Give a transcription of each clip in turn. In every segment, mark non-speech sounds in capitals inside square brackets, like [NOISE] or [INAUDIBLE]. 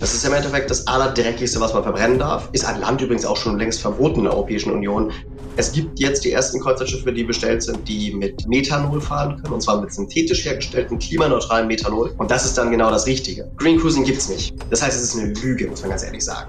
Das ist im Endeffekt das Allerdreckigste, was man verbrennen darf. Ist an Land übrigens auch schon längst verboten in der Europäischen Union. Es gibt jetzt die ersten Kreuzfahrtschiffe, die bestellt sind, die mit Methanol fahren können. Und zwar mit synthetisch hergestelltem, klimaneutralen Methanol. Und das ist dann genau das Richtige. Green Cruising gibt's nicht. Das heißt, es ist eine Lüge, muss man ganz ehrlich sagen.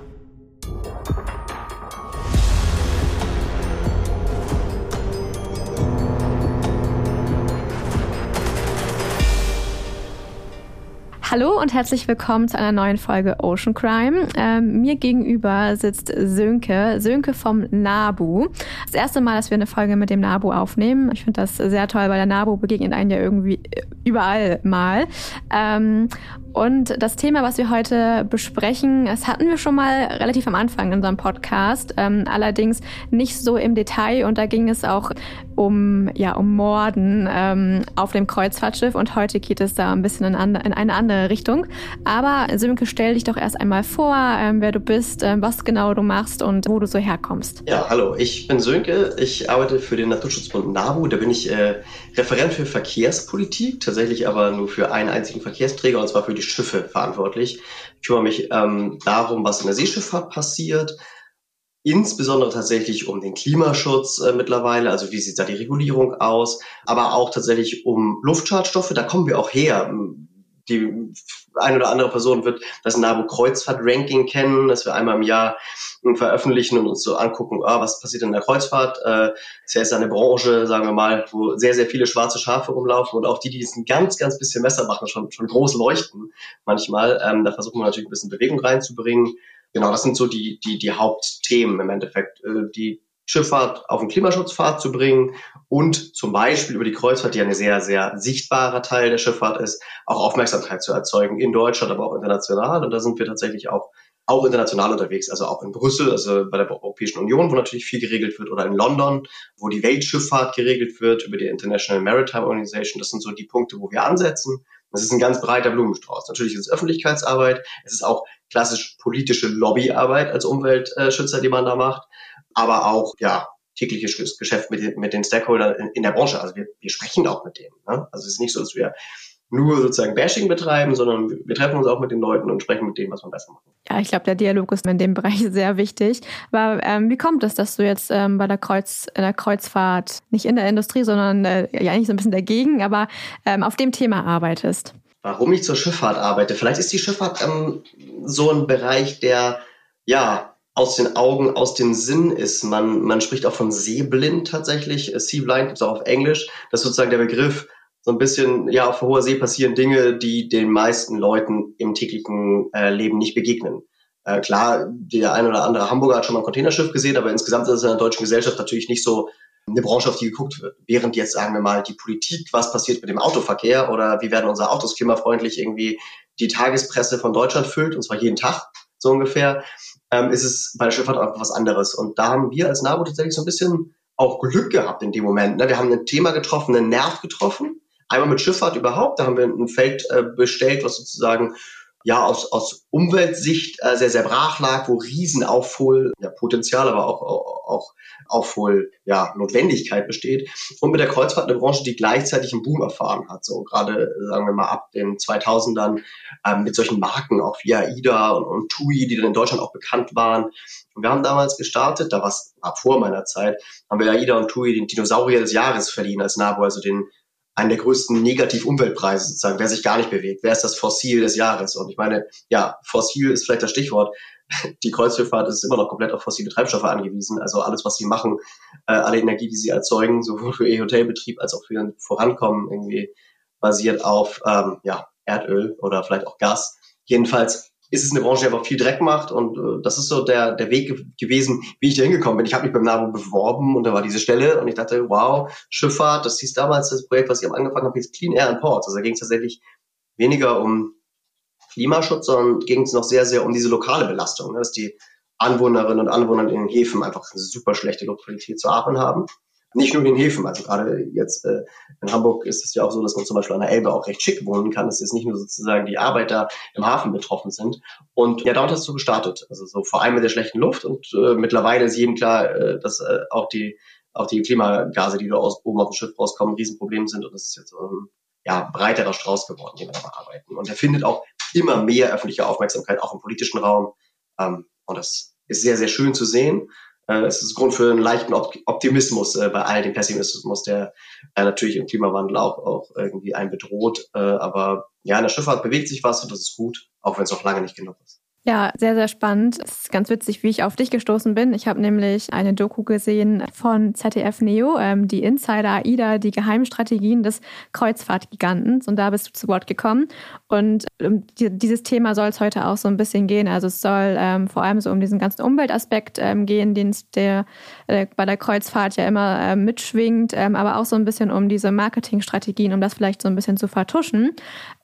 Hallo und herzlich willkommen zu einer neuen Folge Ocean Crime. Ähm, mir gegenüber sitzt Sönke, Sönke vom NABU. Das erste Mal, dass wir eine Folge mit dem NABU aufnehmen. Ich finde das sehr toll, weil der NABU begegnet einen ja irgendwie überall mal. Ähm, und das Thema, was wir heute besprechen, das hatten wir schon mal relativ am Anfang in unserem Podcast, ähm, allerdings nicht so im Detail. Und da ging es auch um, ja, um Morden ähm, auf dem Kreuzfahrtschiff. Und heute geht es da ein bisschen in, in eine andere Richtung. Aber Sönke, stell dich doch erst einmal vor, ähm, wer du bist, ähm, was genau du machst und wo du so herkommst. Ja, hallo, ich bin Sönke. Ich arbeite für den Naturschutzbund NABU. Da bin ich äh, Referent für Verkehrspolitik, tatsächlich aber nur für einen einzigen Verkehrsträger, und zwar für die Schiffe verantwortlich. Ich kümmere mich ähm, darum, was in der Seeschifffahrt passiert, insbesondere tatsächlich um den Klimaschutz äh, mittlerweile, also wie sieht da die Regulierung aus, aber auch tatsächlich um Luftschadstoffe, da kommen wir auch her die eine oder andere Person wird das NABU Kreuzfahrt-Ranking kennen, das wir einmal im Jahr veröffentlichen und uns so angucken, ah, was passiert in der Kreuzfahrt. Äh, ist ja eine Branche, sagen wir mal, wo sehr, sehr viele schwarze Schafe rumlaufen und auch die, die es ein ganz, ganz bisschen besser machen, schon, schon groß leuchten manchmal. Ähm, da versuchen wir natürlich ein bisschen Bewegung reinzubringen. Genau, das sind so die, die, die Hauptthemen im Endeffekt, äh, die Schifffahrt auf den Klimaschutzpfad zu bringen und zum Beispiel über die Kreuzfahrt, die eine sehr, sehr sichtbarer Teil der Schifffahrt ist, auch Aufmerksamkeit zu erzeugen in Deutschland, aber auch international. Und da sind wir tatsächlich auch, auch international unterwegs, also auch in Brüssel, also bei der Europäischen Union, wo natürlich viel geregelt wird, oder in London, wo die Weltschifffahrt geregelt wird über die International Maritime Organization. Das sind so die Punkte, wo wir ansetzen. Das ist ein ganz breiter Blumenstrauß. Natürlich ist es Öffentlichkeitsarbeit, es ist auch klassisch politische Lobbyarbeit als Umweltschützer, die man da macht aber auch ja tägliches Geschäft mit, mit den Stakeholdern in, in, der Branche. Also wir, wir sprechen auch mit denen. Ne? Also es ist nicht so, dass wir nur sozusagen Bashing betreiben, sondern wir treffen uns auch mit den Leuten und sprechen mit denen, was wir besser machen. Ja, ich glaube, der Dialog ist in dem Bereich [LAUGHS] sehr wichtig. Aber ähm, wie kommt es, dass du jetzt ähm, bei der Kreuz, in der Kreuzfahrt, nicht in der Industrie, sondern äh, ja eigentlich so ein bisschen dagegen, aber ähm, auf dem Thema arbeitest? Warum ich zur Schifffahrt arbeite? Vielleicht ist die Schifffahrt ähm, so ein Bereich, der ja aus den Augen, aus dem Sinn ist. Man, man spricht auch von Seeblind tatsächlich. Seablind gibt es auch auf Englisch. Das ist sozusagen der Begriff. So ein bisschen, ja, auf hoher See passieren Dinge, die den meisten Leuten im täglichen äh, Leben nicht begegnen. Äh, klar, der ein oder andere Hamburger hat schon mal ein Containerschiff gesehen, aber insgesamt ist es in der deutschen Gesellschaft natürlich nicht so eine Branche, auf die geguckt wird. Während jetzt, sagen wir mal, die Politik, was passiert mit dem Autoverkehr oder wie werden unsere Autos klimafreundlich irgendwie die Tagespresse von Deutschland füllt, und zwar jeden Tag so ungefähr, ähm, ist es bei der Schifffahrt einfach was anderes. Und da haben wir als NABU tatsächlich so ein bisschen auch Glück gehabt in dem Moment. Ne? Wir haben ein Thema getroffen, einen Nerv getroffen. Einmal mit Schifffahrt überhaupt, da haben wir ein Feld äh, bestellt, was sozusagen ja aus, aus Umweltsicht äh, sehr, sehr brach lag, wo Riesenaufhol, ja, Potenzial, aber auch, auch, auch Aufhol, ja, Notwendigkeit besteht. Und mit der Kreuzfahrt eine Branche, die gleichzeitig einen Boom erfahren hat. So gerade, sagen wir mal, ab den 2000ern ähm, mit solchen Marken, auch wie AIDA und, und TUI, die dann in Deutschland auch bekannt waren. Und wir haben damals gestartet, da war es vor meiner Zeit, haben wir AIDA und TUI den Dinosaurier des Jahres verliehen als NABU, also den einen der größten Negativ-Umweltpreise sozusagen, wer sich gar nicht bewegt. Wer ist das Fossil des Jahres? Und ich meine, ja, Fossil ist vielleicht das Stichwort. [LAUGHS] Die Kreuzschifffahrt ist immer noch komplett auf fossile Treibstoffe angewiesen. Also alles, was sie machen, äh, alle Energie, die sie erzeugen, sowohl für ihr Hotelbetrieb als auch für ihr Vorankommen, irgendwie basiert auf ähm, ja, Erdöl oder vielleicht auch Gas. Jedenfalls ist es eine Branche, die einfach viel Dreck macht und äh, das ist so der, der Weg gewesen, wie ich da hingekommen bin. Ich habe mich beim NABU beworben und da war diese Stelle und ich dachte, wow, Schifffahrt, das hieß damals das Projekt, was ich am angefangen habe, hieß Clean Air and Ports. Also da ging es tatsächlich weniger um Klimaschutz, sondern ging es noch sehr, sehr um diese lokale Belastung, ne, dass die Anwohnerinnen und Anwohner in den Häfen einfach eine super schlechte Luftqualität zu atmen haben nicht nur in den Häfen, also gerade jetzt äh, in Hamburg ist es ja auch so, dass man zum Beispiel an der Elbe auch recht schick wohnen kann. Es ist nicht nur sozusagen die Arbeiter im Hafen betroffen sind. Und ja, damit hast du gestartet. Also so vor allem mit der schlechten Luft und äh, mittlerweile ist jedem klar, äh, dass äh, auch die auch die Klimagase, die da aus, oben auf dem Schiff rauskommen, ein Riesenproblem sind. Und das ist jetzt ähm, ja breiterer Strauß geworden, den wir da bearbeiten. Und der findet auch immer mehr öffentliche Aufmerksamkeit, auch im politischen Raum. Ähm, und das ist sehr, sehr schön zu sehen. Äh, es ist Grund für einen leichten Optimismus äh, bei all dem Pessimismus, der äh, natürlich im Klimawandel auch, auch irgendwie einen bedroht. Äh, aber ja, in der Schifffahrt bewegt sich was und das ist gut, auch wenn es noch lange nicht genug ist. Ja, sehr, sehr spannend. Es ist ganz witzig, wie ich auf dich gestoßen bin. Ich habe nämlich eine Doku gesehen von ZDF Neo, ähm, die Insider AIDA, die Geheimstrategien des Kreuzfahrtgigantens. Und da bist du zu Wort gekommen. Und um die, dieses Thema soll es heute auch so ein bisschen gehen. Also es soll ähm, vor allem so um diesen ganzen Umweltaspekt ähm, gehen, den der äh, bei der Kreuzfahrt ja immer äh, mitschwingt, ähm, aber auch so ein bisschen um diese Marketingstrategien, um das vielleicht so ein bisschen zu vertuschen.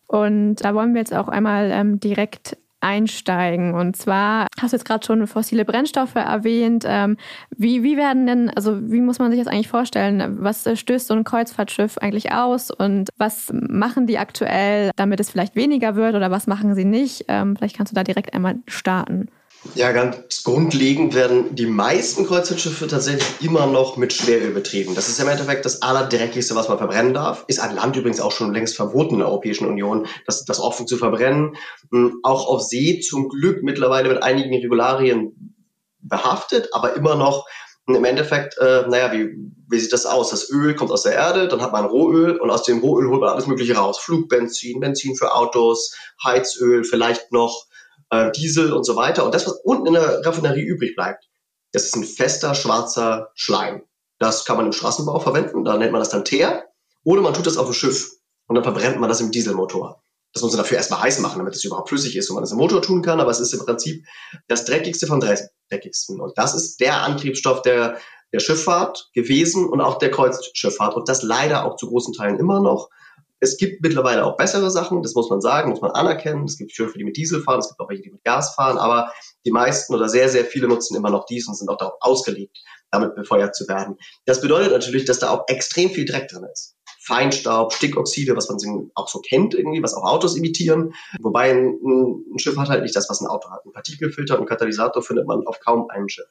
Und da wollen wir jetzt auch einmal ähm, direkt einsteigen. Und zwar hast du jetzt gerade schon fossile Brennstoffe erwähnt. Ähm, wie, wie werden denn, also wie muss man sich das eigentlich vorstellen? Was stößt so ein Kreuzfahrtschiff eigentlich aus und was machen die aktuell, damit es vielleicht weniger wird oder was machen sie nicht? Ähm, vielleicht kannst du da direkt einmal starten. Ja, ganz grundlegend werden die meisten Kreuzfahrtschiffe tatsächlich immer noch mit Schweröl betrieben. Das ist im Endeffekt das allerdreckigste, was man verbrennen darf. Ist an Land übrigens auch schon längst verboten in der Europäischen Union, das, das offen zu verbrennen. Hm, auch auf See zum Glück mittlerweile mit einigen Regularien behaftet, aber immer noch im Endeffekt, äh, naja, wie, wie sieht das aus? Das Öl kommt aus der Erde, dann hat man Rohöl und aus dem Rohöl holt man alles Mögliche raus. Flugbenzin, Benzin für Autos, Heizöl, vielleicht noch äh, Diesel und so weiter. Und das, was unten in der Raffinerie übrig bleibt, das ist ein fester schwarzer Schleim. Das kann man im Straßenbau verwenden, da nennt man das dann Teer. Oder man tut das auf dem Schiff und dann verbrennt man das im Dieselmotor. Das muss man dafür erstmal heiß machen, damit es überhaupt flüssig ist und man das im Motor tun kann. Aber es ist im Prinzip das dreckigste von dreckigsten. Und das ist der Antriebsstoff der, der Schifffahrt gewesen und auch der Kreuzschifffahrt. Und das leider auch zu großen Teilen immer noch. Es gibt mittlerweile auch bessere Sachen, das muss man sagen, muss man anerkennen. Es gibt Schiffe, die mit Diesel fahren, es gibt auch welche, die mit Gas fahren, aber die meisten oder sehr, sehr viele nutzen immer noch dies und sind auch darauf ausgelegt, damit befeuert zu werden. Das bedeutet natürlich, dass da auch extrem viel Dreck drin ist. Feinstaub, Stickoxide, was man auch so kennt irgendwie, was auch Autos imitieren. Wobei ein, ein Schiff hat halt nicht das, was ein Auto hat. Ein Partikelfilter und Katalysator findet man auf kaum einem Schiff.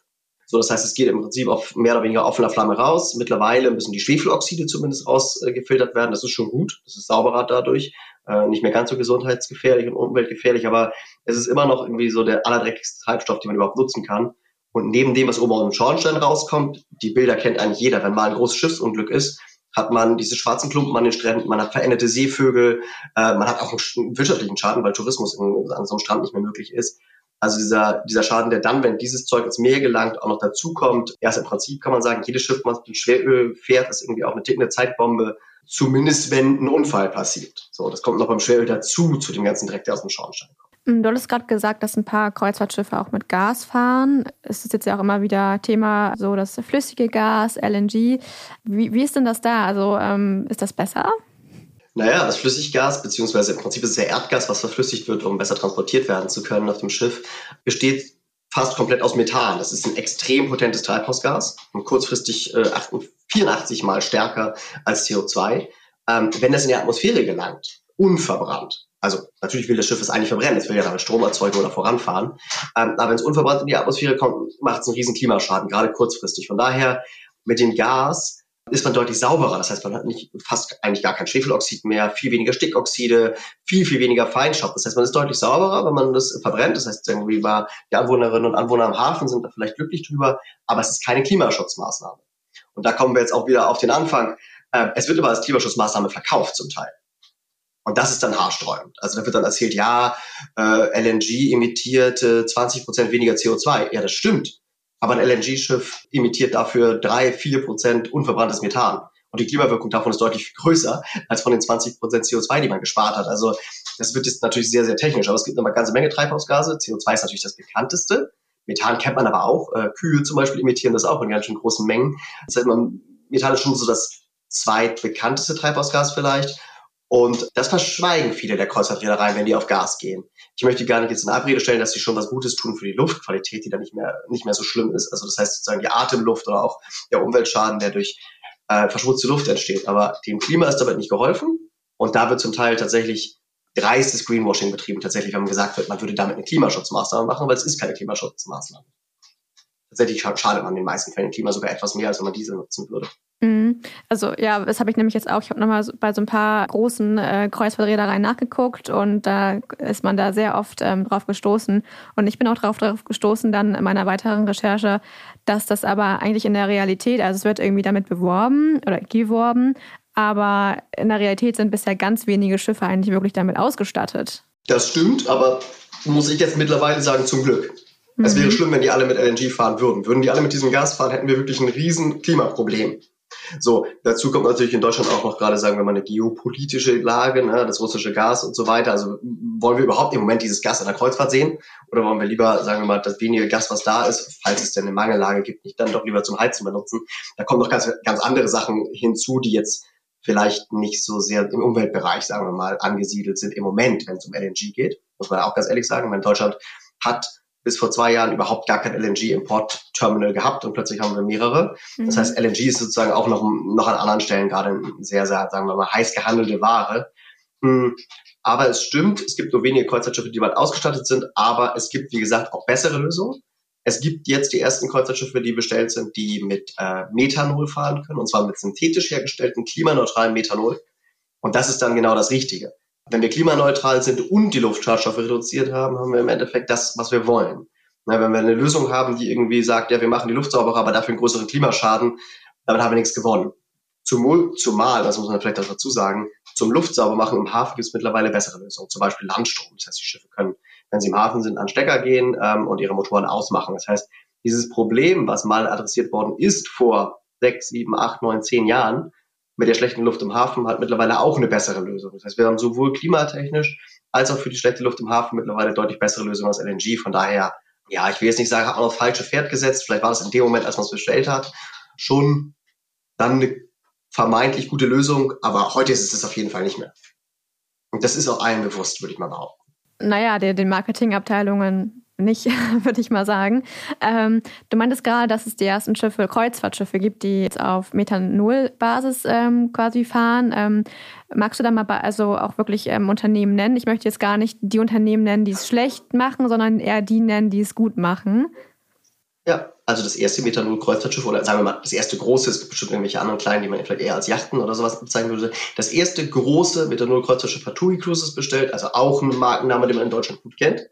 So, das heißt, es geht im Prinzip auf mehr oder weniger offener Flamme raus. Mittlerweile müssen die Schwefeloxide zumindest rausgefiltert werden. Das ist schon gut. Das ist sauberer dadurch. Äh, nicht mehr ganz so gesundheitsgefährlich und umweltgefährlich, aber es ist immer noch irgendwie so der allerdreckigste Treibstoff, den man überhaupt nutzen kann. Und neben dem, was oben aus dem Schornstein rauskommt, die Bilder kennt eigentlich jeder. Wenn mal ein großes Schiffsunglück ist, hat man diese schwarzen Klumpen an den Stränden, man hat veränderte Seevögel, äh, man hat auch einen wirtschaftlichen Schaden, weil Tourismus in, an so einem Strand nicht mehr möglich ist. Also dieser, dieser Schaden, der dann, wenn dieses Zeug ins Meer gelangt, auch noch dazukommt. Erst im Prinzip kann man sagen, jedes Schiff, was mit Schweröl fährt, ist irgendwie auch eine tickende Zeitbombe. Zumindest wenn ein Unfall passiert. So, das kommt noch beim Schweröl dazu, zu dem ganzen Dreck, der aus dem Schornstein kommt. Mm, du hattest gerade gesagt, dass ein paar Kreuzfahrtschiffe auch mit Gas fahren. Es ist jetzt ja auch immer wieder Thema, so das flüssige Gas, LNG. Wie, wie ist denn das da? Also ähm, ist das besser? Naja, das Flüssiggas, beziehungsweise im Prinzip ist es ja Erdgas, was verflüssigt wird, um besser transportiert werden zu können auf dem Schiff, besteht fast komplett aus Methan. Das ist ein extrem potentes Treibhausgas und kurzfristig äh, 84 mal stärker als CO2. Ähm, wenn das in die Atmosphäre gelangt, unverbrannt, also natürlich will das Schiff es eigentlich verbrennen, es will ja damit Strom erzeugen oder voranfahren, ähm, aber wenn es unverbrannt in die Atmosphäre kommt, macht es einen riesen Klimaschaden, gerade kurzfristig. Von daher mit dem Gas ist man deutlich sauberer. Das heißt, man hat nicht fast eigentlich gar kein Schwefeloxid mehr, viel weniger Stickoxide, viel, viel weniger Feinstaub. Das heißt, man ist deutlich sauberer, wenn man das verbrennt. Das heißt, irgendwie war die Anwohnerinnen und Anwohner am Hafen sind da vielleicht glücklich drüber, aber es ist keine Klimaschutzmaßnahme. Und da kommen wir jetzt auch wieder auf den Anfang. Äh, es wird aber als Klimaschutzmaßnahme verkauft zum Teil. Und das ist dann haarsträubend. Also da wird dann erzählt, ja, äh, LNG emittiert äh, 20 Prozent weniger CO2. Ja, das stimmt. Aber ein LNG-Schiff emittiert dafür drei, vier Prozent unverbranntes Methan. Und die Klimawirkung davon ist deutlich größer als von den 20 Prozent CO2, die man gespart hat. Also das wird jetzt natürlich sehr, sehr technisch. Aber es gibt eine ganze Menge Treibhausgase. CO2 ist natürlich das bekannteste. Methan kennt man aber auch. Äh, Kühe zum Beispiel emittieren das auch in ganz schön großen Mengen. Das heißt, Methan ist schon so das zweitbekannteste Treibhausgas vielleicht. Und das verschweigen viele der Kreuzfahrtreedereien, wenn die auf Gas gehen. Ich möchte gar nicht jetzt in Abrede stellen, dass sie schon was Gutes tun für die Luftqualität, die dann nicht mehr, nicht mehr so schlimm ist. Also das heißt sozusagen die Atemluft oder auch der Umweltschaden, der durch äh, verschmutzte Luft entsteht. Aber dem Klima ist damit nicht geholfen. Und da wird zum Teil tatsächlich dreistes Greenwashing betrieben, tatsächlich, wenn man gesagt wird, man würde damit eine Klimaschutzmaßnahme machen, weil es ist keine Klimaschutzmaßnahme. Tatsächlich schadet man den meisten Fällen im Klima sogar etwas mehr, als wenn man Diesel nutzen würde. Mhm. Also ja, das habe ich nämlich jetzt auch. Ich habe nochmal bei so ein paar großen äh, Kreuzfahrtreedereien nachgeguckt und da ist man da sehr oft ähm, drauf gestoßen. Und ich bin auch drauf, drauf gestoßen dann in meiner weiteren Recherche, dass das aber eigentlich in der Realität, also es wird irgendwie damit beworben oder geworben, aber in der Realität sind bisher ganz wenige Schiffe eigentlich wirklich damit ausgestattet. Das stimmt, aber muss ich jetzt mittlerweile sagen, zum Glück. Mhm. Es wäre mhm. schlimm, wenn die alle mit LNG fahren würden. Würden die alle mit diesem Gas fahren, hätten wir wirklich ein riesen Klimaproblem. So, dazu kommt natürlich in Deutschland auch noch gerade, sagen wir mal, eine geopolitische Lage, ne, das russische Gas und so weiter. Also wollen wir überhaupt im Moment dieses Gas an der Kreuzfahrt sehen? Oder wollen wir lieber, sagen wir mal, das wenige Gas, was da ist, falls es denn eine Mangellage gibt, nicht dann doch lieber zum Heizen benutzen? Da kommen noch ganz, ganz andere Sachen hinzu, die jetzt vielleicht nicht so sehr im Umweltbereich, sagen wir mal, angesiedelt sind im Moment, wenn es um LNG geht. Muss man auch ganz ehrlich sagen. Wenn Deutschland hat bis vor zwei Jahren überhaupt gar kein LNG-Import-Terminal gehabt und plötzlich haben wir mehrere. Mhm. Das heißt, LNG ist sozusagen auch noch, noch an anderen Stellen gerade eine sehr, sehr, sagen wir mal, heiß gehandelte Ware. Hm. Aber es stimmt, es gibt nur wenige Kreuzfahrtschiffe, die bald ausgestattet sind, aber es gibt, wie gesagt, auch bessere Lösungen. Es gibt jetzt die ersten Kreuzfahrtschiffe, die bestellt sind, die mit äh, Methanol fahren können, und zwar mit synthetisch hergestellten, klimaneutralen Methanol. Und das ist dann genau das Richtige wenn wir klimaneutral sind und die Luftschadstoffe reduziert haben, haben wir im Endeffekt das, was wir wollen. Na, wenn wir eine Lösung haben, die irgendwie sagt, ja, wir machen die Luft sauberer, aber dafür einen größeren Klimaschaden, damit haben wir nichts gewonnen. Zum, zumal, das muss man vielleicht auch dazu sagen, zum Luftsaubermachen im Hafen gibt es mittlerweile bessere Lösungen, zum Beispiel Landstrom. Das heißt, die Schiffe können, wenn sie im Hafen sind, an Stecker gehen ähm, und ihre Motoren ausmachen. Das heißt, dieses Problem, was mal adressiert worden ist vor sechs, sieben, acht, neun, zehn Jahren, mit der schlechten Luft im Hafen halt mittlerweile auch eine bessere Lösung. Das heißt, wir haben sowohl klimatechnisch als auch für die schlechte Luft im Hafen mittlerweile deutlich bessere Lösungen als LNG. Von daher, ja, ich will jetzt nicht sagen, hat man auf falsche Pferd gesetzt. Vielleicht war das in dem Moment, als man es bestellt hat, schon dann eine vermeintlich gute Lösung, aber heute ist es das auf jeden Fall nicht mehr. Und das ist auch allen bewusst, würde ich mal behaupten. Naja, der, den Marketingabteilungen nicht, [LAUGHS] würde ich mal sagen. Ähm, du meintest gerade, dass es die ersten Schiffe, Kreuzfahrtschiffe gibt, die jetzt auf Methanol-Basis ähm, quasi fahren. Ähm, magst du da mal also auch wirklich ähm, Unternehmen nennen? Ich möchte jetzt gar nicht die Unternehmen nennen, die es schlecht machen, sondern eher die nennen, die es gut machen. Ja, also das erste Methanol-Kreuzfahrtschiff oder sagen wir mal, das erste große, es gibt bestimmt irgendwelche anderen kleinen, die man vielleicht eher als Yachten oder sowas bezeichnen würde. Das erste große Methanol-Kreuzfahrtschiff hat TUI Cruises bestellt, also auch ein Markenname, den man in Deutschland gut kennt.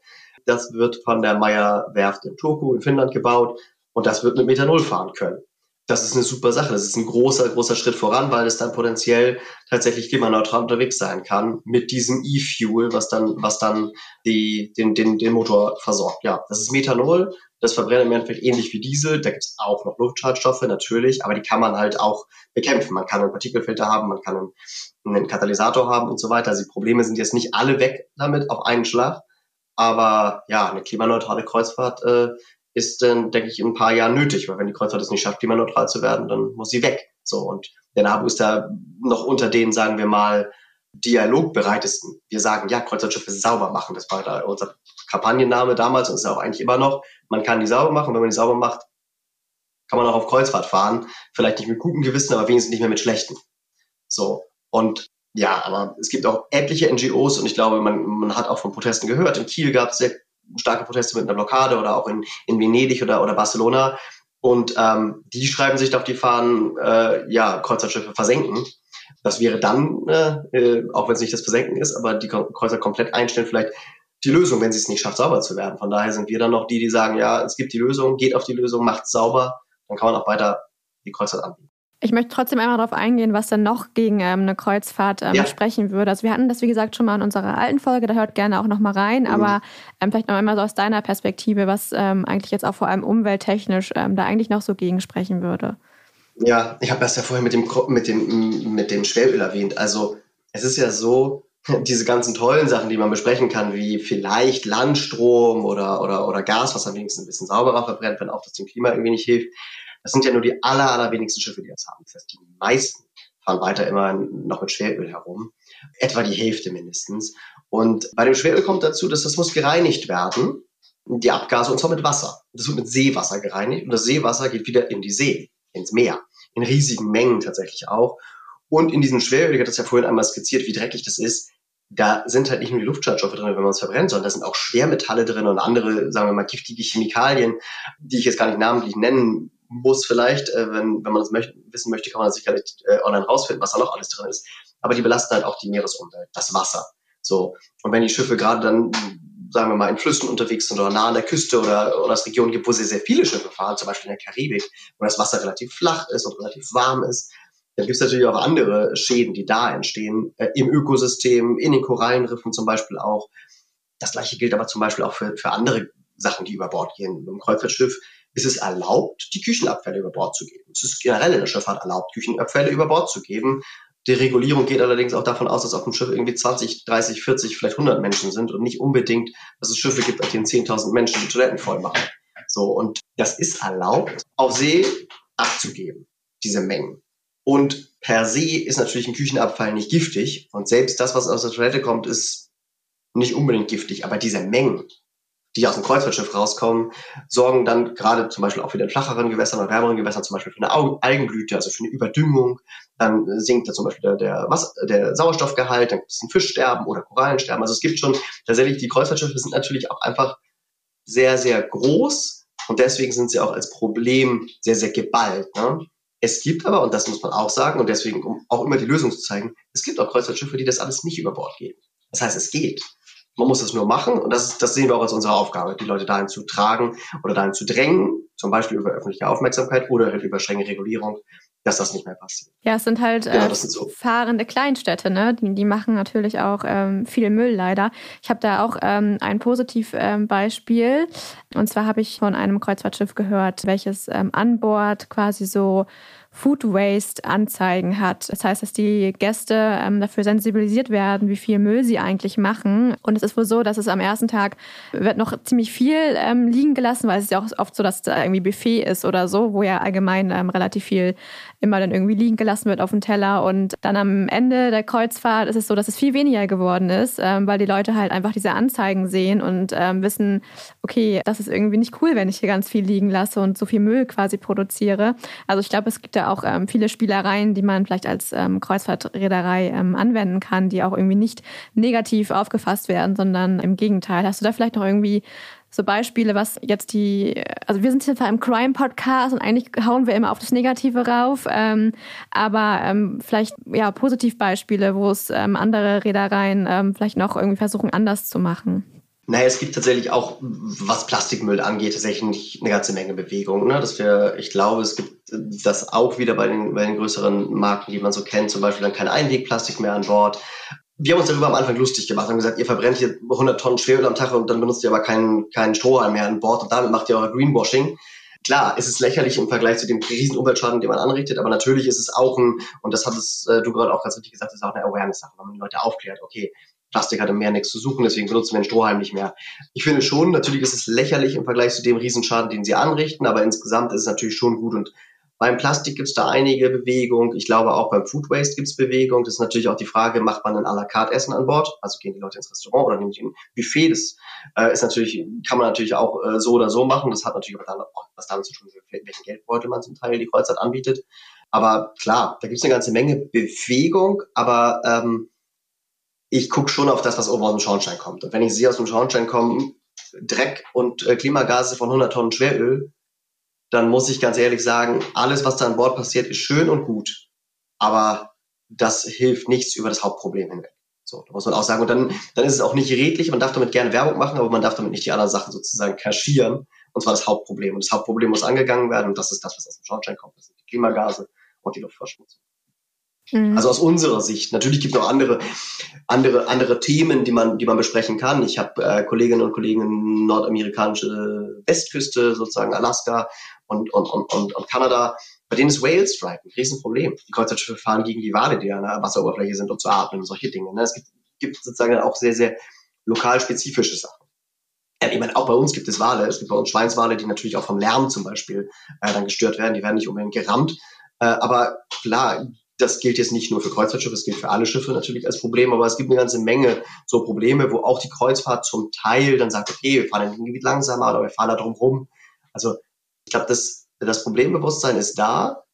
Das wird von der Meyer Werft in Turku in Finnland gebaut und das wird mit Methanol fahren können. Das ist eine super Sache. Das ist ein großer, großer Schritt voran, weil es dann potenziell tatsächlich klimaneutral unterwegs sein kann mit diesem E-Fuel, was dann, was dann die, den, den, den Motor versorgt. Ja, das ist Methanol. Das verbrennt im Endeffekt ähnlich wie Diesel. Da gibt es auch noch Luftschadstoffe natürlich, aber die kann man halt auch bekämpfen. Man kann einen Partikelfilter haben, man kann einen, einen Katalysator haben und so weiter. Also die Probleme sind jetzt nicht alle weg damit auf einen Schlag. Aber ja, eine klimaneutrale Kreuzfahrt äh, ist dann, denke ich, in ein paar Jahren nötig, weil wenn die Kreuzfahrt es nicht schafft, klimaneutral zu werden, dann muss sie weg. So und der NABU ist da noch unter den, sagen wir mal, dialogbereitesten. Wir sagen, ja, Kreuzfahrtschiffe sauber machen. Das war da unser Kampagnenname damals und ist auch eigentlich immer noch. Man kann die sauber machen. Wenn man die sauber macht, kann man auch auf Kreuzfahrt fahren. Vielleicht nicht mit gutem Gewissen, aber wenigstens nicht mehr mit schlechten. So. Und ja, aber es gibt auch etliche NGOs und ich glaube, man, man hat auch von Protesten gehört. In Kiel gab es sehr starke Proteste mit einer Blockade oder auch in, in Venedig oder, oder Barcelona. Und ähm, die schreiben sich auf die Fahnen, äh, ja, Kreuzfahrtschiffe versenken. Das wäre dann, äh, auch wenn es nicht das Versenken ist, aber die Kreuzer komplett einstellen, vielleicht die Lösung, wenn sie es nicht schafft, sauber zu werden. Von daher sind wir dann noch die, die sagen, ja, es gibt die Lösung, geht auf die Lösung, macht sauber, dann kann man auch weiter die Kreuzfahrt anbieten. Ich möchte trotzdem einmal darauf eingehen, was denn noch gegen ähm, eine Kreuzfahrt ähm, ja. sprechen würde. Also wir hatten das, wie gesagt, schon mal in unserer alten Folge, da hört gerne auch noch mal rein, mhm. aber ähm, vielleicht noch einmal so aus deiner Perspektive, was ähm, eigentlich jetzt auch vor allem umwelttechnisch ähm, da eigentlich noch so gegen sprechen würde. Ja, ich habe das ja vorhin mit dem, mit, dem, mit dem Schweröl erwähnt. Also es ist ja so, [LAUGHS] diese ganzen tollen Sachen, die man besprechen kann, wie vielleicht Landstrom oder, oder, oder Gas, was am wenigsten ein bisschen sauberer verbrennt, wenn auch das dem Klima irgendwie nicht hilft das sind ja nur die aller, allerwenigsten Schiffe, die das haben. Das heißt, die meisten fahren weiter immer noch mit Schweröl herum. Etwa die Hälfte mindestens. Und bei dem Schweröl kommt dazu, dass das muss gereinigt werden. Die Abgase und zwar mit Wasser. Das wird mit Seewasser gereinigt und das Seewasser geht wieder in die See, ins Meer. In riesigen Mengen tatsächlich auch. Und in diesem Schweröl, ich hatte das ja vorhin einmal skizziert, wie dreckig das ist, da sind halt nicht nur die Luftschadstoffe drin, wenn man es verbrennt, sondern da sind auch Schwermetalle drin und andere, sagen wir mal, giftige Chemikalien, die ich jetzt gar nicht namentlich nennen muss vielleicht, äh, wenn, wenn man das möchte, wissen möchte, kann man sicherlich äh, online rausfinden, was da noch alles drin ist. Aber die belasten halt auch die Meeresumwelt, das Wasser. So. Und wenn die Schiffe gerade dann, sagen wir mal, in Flüssen unterwegs sind oder nah an der Küste oder, oder es Regionen gibt, wo sehr, sehr viele Schiffe fahren, zum Beispiel in der Karibik, wo das Wasser relativ flach ist und relativ warm ist, dann gibt es natürlich auch andere Schäden, die da entstehen, äh, im Ökosystem, in den Korallenriffen zum Beispiel auch. Das gleiche gilt aber zum Beispiel auch für, für andere Sachen, die über Bord gehen. Im Kreuzfahrtschiff ist es erlaubt, die Küchenabfälle über Bord zu geben. Es ist generell in der Schifffahrt erlaubt, Küchenabfälle über Bord zu geben. Die Regulierung geht allerdings auch davon aus, dass auf dem Schiff irgendwie 20, 30, 40, vielleicht 100 Menschen sind und nicht unbedingt, dass es Schiffe gibt, auf denen 10.000 Menschen die Toiletten voll machen. So, und das ist erlaubt, auf See abzugeben, diese Mengen. Und per se ist natürlich ein Küchenabfall nicht giftig. Und selbst das, was aus der Toilette kommt, ist nicht unbedingt giftig. Aber diese Mengen, die aus dem Kreuzfahrtschiff rauskommen, sorgen dann gerade zum Beispiel auch wieder in flacheren Gewässern oder wärmeren Gewässern zum Beispiel für eine Algenblüte, also für eine Überdüngung. Dann sinkt da zum Beispiel der, der, Wasser, der Sauerstoffgehalt, dann gibt es ein Fischsterben oder Korallensterben. Also es gibt schon tatsächlich, die Kreuzfahrtschiffe sind natürlich auch einfach sehr, sehr groß und deswegen sind sie auch als Problem sehr, sehr geballt. Ne? Es gibt aber, und das muss man auch sagen, und deswegen, um auch immer die Lösung zu zeigen, es gibt auch Kreuzfahrtschiffe, die das alles nicht über Bord geben. Das heißt, es geht. Man muss es nur machen und das, das sehen wir auch als unsere Aufgabe, die Leute dahin zu tragen oder dahin zu drängen, zum Beispiel über öffentliche Aufmerksamkeit oder halt über strenge Regulierung, dass das nicht mehr passiert. Ja, es sind halt genau, äh, sind so. fahrende Kleinstädte, ne? Die, die machen natürlich auch ähm, viel Müll leider. Ich habe da auch ähm, ein Positivbeispiel. Ähm, und zwar habe ich von einem Kreuzfahrtschiff gehört, welches ähm, an Bord quasi so Food Waste Anzeigen hat. Das heißt, dass die Gäste ähm, dafür sensibilisiert werden, wie viel Müll sie eigentlich machen. Und es ist wohl so, dass es am ersten Tag wird noch ziemlich viel ähm, liegen gelassen, weil es ist ja auch oft so, dass da irgendwie Buffet ist oder so, wo ja allgemein ähm, relativ viel immer dann irgendwie liegen gelassen wird auf dem Teller. Und dann am Ende der Kreuzfahrt ist es so, dass es viel weniger geworden ist, ähm, weil die Leute halt einfach diese Anzeigen sehen und ähm, wissen, okay, das ist irgendwie nicht cool, wenn ich hier ganz viel liegen lasse und so viel Müll quasi produziere. Also ich glaube, es gibt da auch ähm, viele Spielereien, die man vielleicht als ähm, Kreuzfahrtreederei ähm, anwenden kann, die auch irgendwie nicht negativ aufgefasst werden, sondern im Gegenteil. Hast du da vielleicht noch irgendwie so Beispiele, was jetzt die, also wir sind hier zwar im Crime-Podcast und eigentlich hauen wir immer auf das Negative rauf, ähm, aber ähm, vielleicht ja Positivbeispiele, wo es ähm, andere Reedereien ähm, vielleicht noch irgendwie versuchen, anders zu machen. Naja, es gibt tatsächlich auch, was Plastikmüll angeht, tatsächlich eine ganze Menge Bewegung. Ne? Dass wir, ich glaube, es gibt das auch wieder bei den, bei den größeren Marken, die man so kennt, zum Beispiel dann kein Einwegplastik mehr an Bord. Wir haben uns darüber am Anfang lustig gemacht und gesagt, ihr verbrennt hier 100 Tonnen Schweröl am Tag und dann benutzt ihr aber keinen, keinen Strohhalm mehr an Bord und damit macht ihr euer Greenwashing. Klar, es ist lächerlich im Vergleich zu dem riesen Umweltschaden, den man anrichtet, aber natürlich ist es auch ein, und das hat es, äh, du gerade auch ganz richtig gesagt, ist auch eine Awareness-Sache, wenn man die Leute aufklärt, okay, Plastik hat im Meer nichts zu suchen, deswegen benutzen wir den Strohhalm nicht mehr. Ich finde schon, natürlich ist es lächerlich im Vergleich zu dem Riesenschaden, den sie anrichten, aber insgesamt ist es natürlich schon gut und beim Plastik gibt es da einige Bewegung. Ich glaube auch beim Food Waste gibt es Bewegung. Das ist natürlich auch die Frage, macht man ein à la carte Essen an Bord? Also gehen die Leute ins Restaurant oder nehmen die ein Buffet? Das äh, ist natürlich, kann man natürlich auch äh, so oder so machen. Das hat natürlich aber dann auch was damit zu tun, welchen Geldbeutel man zum Teil die Kreuzfahrt anbietet. Aber klar, da gibt es eine ganze Menge Bewegung, aber ähm, ich gucke schon auf das, was oben aus dem Schornstein kommt. Und wenn ich sehe aus dem Schornstein kommen, Dreck und äh, Klimagase von 100 Tonnen Schweröl, dann muss ich ganz ehrlich sagen, alles, was da an Bord passiert, ist schön und gut. Aber das hilft nichts über das Hauptproblem hinweg. So, da muss man auch sagen. Und dann, dann ist es auch nicht redlich. Man darf damit gerne Werbung machen, aber man darf damit nicht die anderen Sachen sozusagen kaschieren. Und zwar das Hauptproblem. Und das Hauptproblem muss angegangen werden. Und das ist das, was aus dem Schornstein kommt. Das sind die Klimagase und die Luftverschmutzung. Mhm. Also aus unserer Sicht. Natürlich gibt es noch andere, andere, andere Themen, die man, die man besprechen kann. Ich habe äh, Kolleginnen und Kollegen nordamerikanische Westküste, sozusagen Alaska und, und, und, und, und Kanada. Bei denen ist Whale Strike ein Riesenproblem. Die Kreuzfahrtschiffe fahren gegen die Wale, die an der Wasseroberfläche sind, um zu atmen und solche Dinge. Ne? Es gibt, gibt sozusagen auch sehr, sehr lokal spezifische Sachen. Ja, ich meine, auch bei uns gibt es Wale. Es gibt bei uns Schweinswale, die natürlich auch vom Lärm zum Beispiel äh, dann gestört werden. Die werden nicht unbedingt gerammt. Äh, aber klar, das gilt jetzt nicht nur für Kreuzfahrtschiffe, es gilt für alle Schiffe natürlich als Problem, aber es gibt eine ganze Menge so Probleme, wo auch die Kreuzfahrt zum Teil dann sagt, okay, wir fahren in dem Gebiet langsamer oder wir fahren da drum rum. Also ich glaube, das, das Problembewusstsein ist da.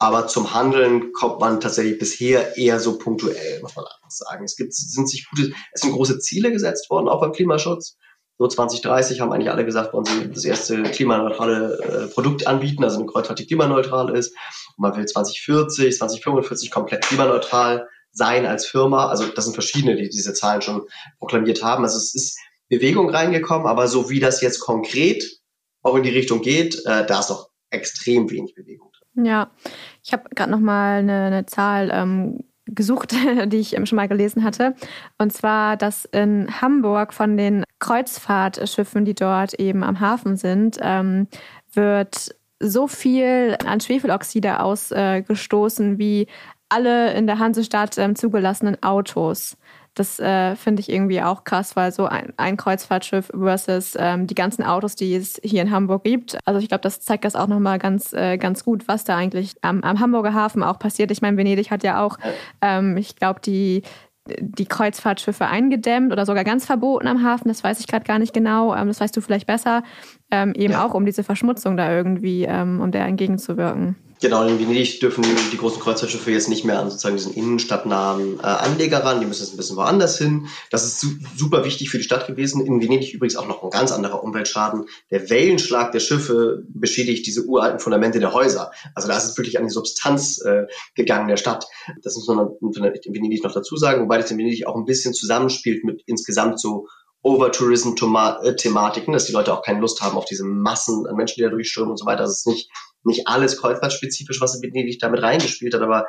Aber zum Handeln kommt man tatsächlich bisher eher so punktuell, muss man sagen. Es gibt, sind sich gute, es sind große Ziele gesetzt worden, auch beim Klimaschutz. So 2030 haben eigentlich alle gesagt, wollen sie das erste klimaneutrale äh, Produkt anbieten, also eine Kreuzfahrt, die klimaneutral ist. Und man will 2040, 2045 komplett klimaneutral sein als Firma. Also das sind verschiedene, die diese Zahlen schon proklamiert haben. Also es ist Bewegung reingekommen, aber so wie das jetzt konkret auch in die Richtung geht, äh, da ist noch extrem wenig Bewegung. Ja, ich habe gerade noch mal eine, eine Zahl ähm, gesucht, [LAUGHS] die ich schon mal gelesen hatte. Und zwar, dass in Hamburg von den Kreuzfahrtschiffen, die dort eben am Hafen sind, ähm, wird so viel an Schwefeloxide ausgestoßen äh, wie alle in der Hansestadt ähm, zugelassenen Autos. Das äh, finde ich irgendwie auch krass, weil so ein, ein Kreuzfahrtschiff versus ähm, die ganzen Autos, die es hier in Hamburg gibt. Also ich glaube, das zeigt das auch nochmal ganz, äh, ganz gut, was da eigentlich am, am Hamburger Hafen auch passiert. Ich meine, Venedig hat ja auch, ähm, ich glaube, die die Kreuzfahrtschiffe eingedämmt oder sogar ganz verboten am Hafen. Das weiß ich gerade gar nicht genau. Ähm, das weißt du vielleicht besser. Ähm, eben ja. auch, um diese Verschmutzung da irgendwie, ähm, um der entgegenzuwirken. Genau, in Venedig dürfen die großen Kreuzfahrtschiffe jetzt nicht mehr an sozusagen diesen innenstadtnahen äh, Anleger ran, die müssen jetzt ein bisschen woanders hin. Das ist su super wichtig für die Stadt gewesen. In Venedig übrigens auch noch ein ganz anderer Umweltschaden. Der Wellenschlag der Schiffe beschädigt diese uralten Fundamente der Häuser. Also da ist es wirklich an die Substanz äh, gegangen der Stadt. Das muss man in Venedig noch dazu sagen, wobei das in Venedig auch ein bisschen zusammenspielt mit insgesamt so Over-Tourism-Thematiken, dass die Leute auch keine Lust haben auf diese Massen an Menschen, die da durchströmen und so weiter. Das ist nicht nicht alles kreuzfahrtspezifisch, was in Venedig damit reingespielt hat, aber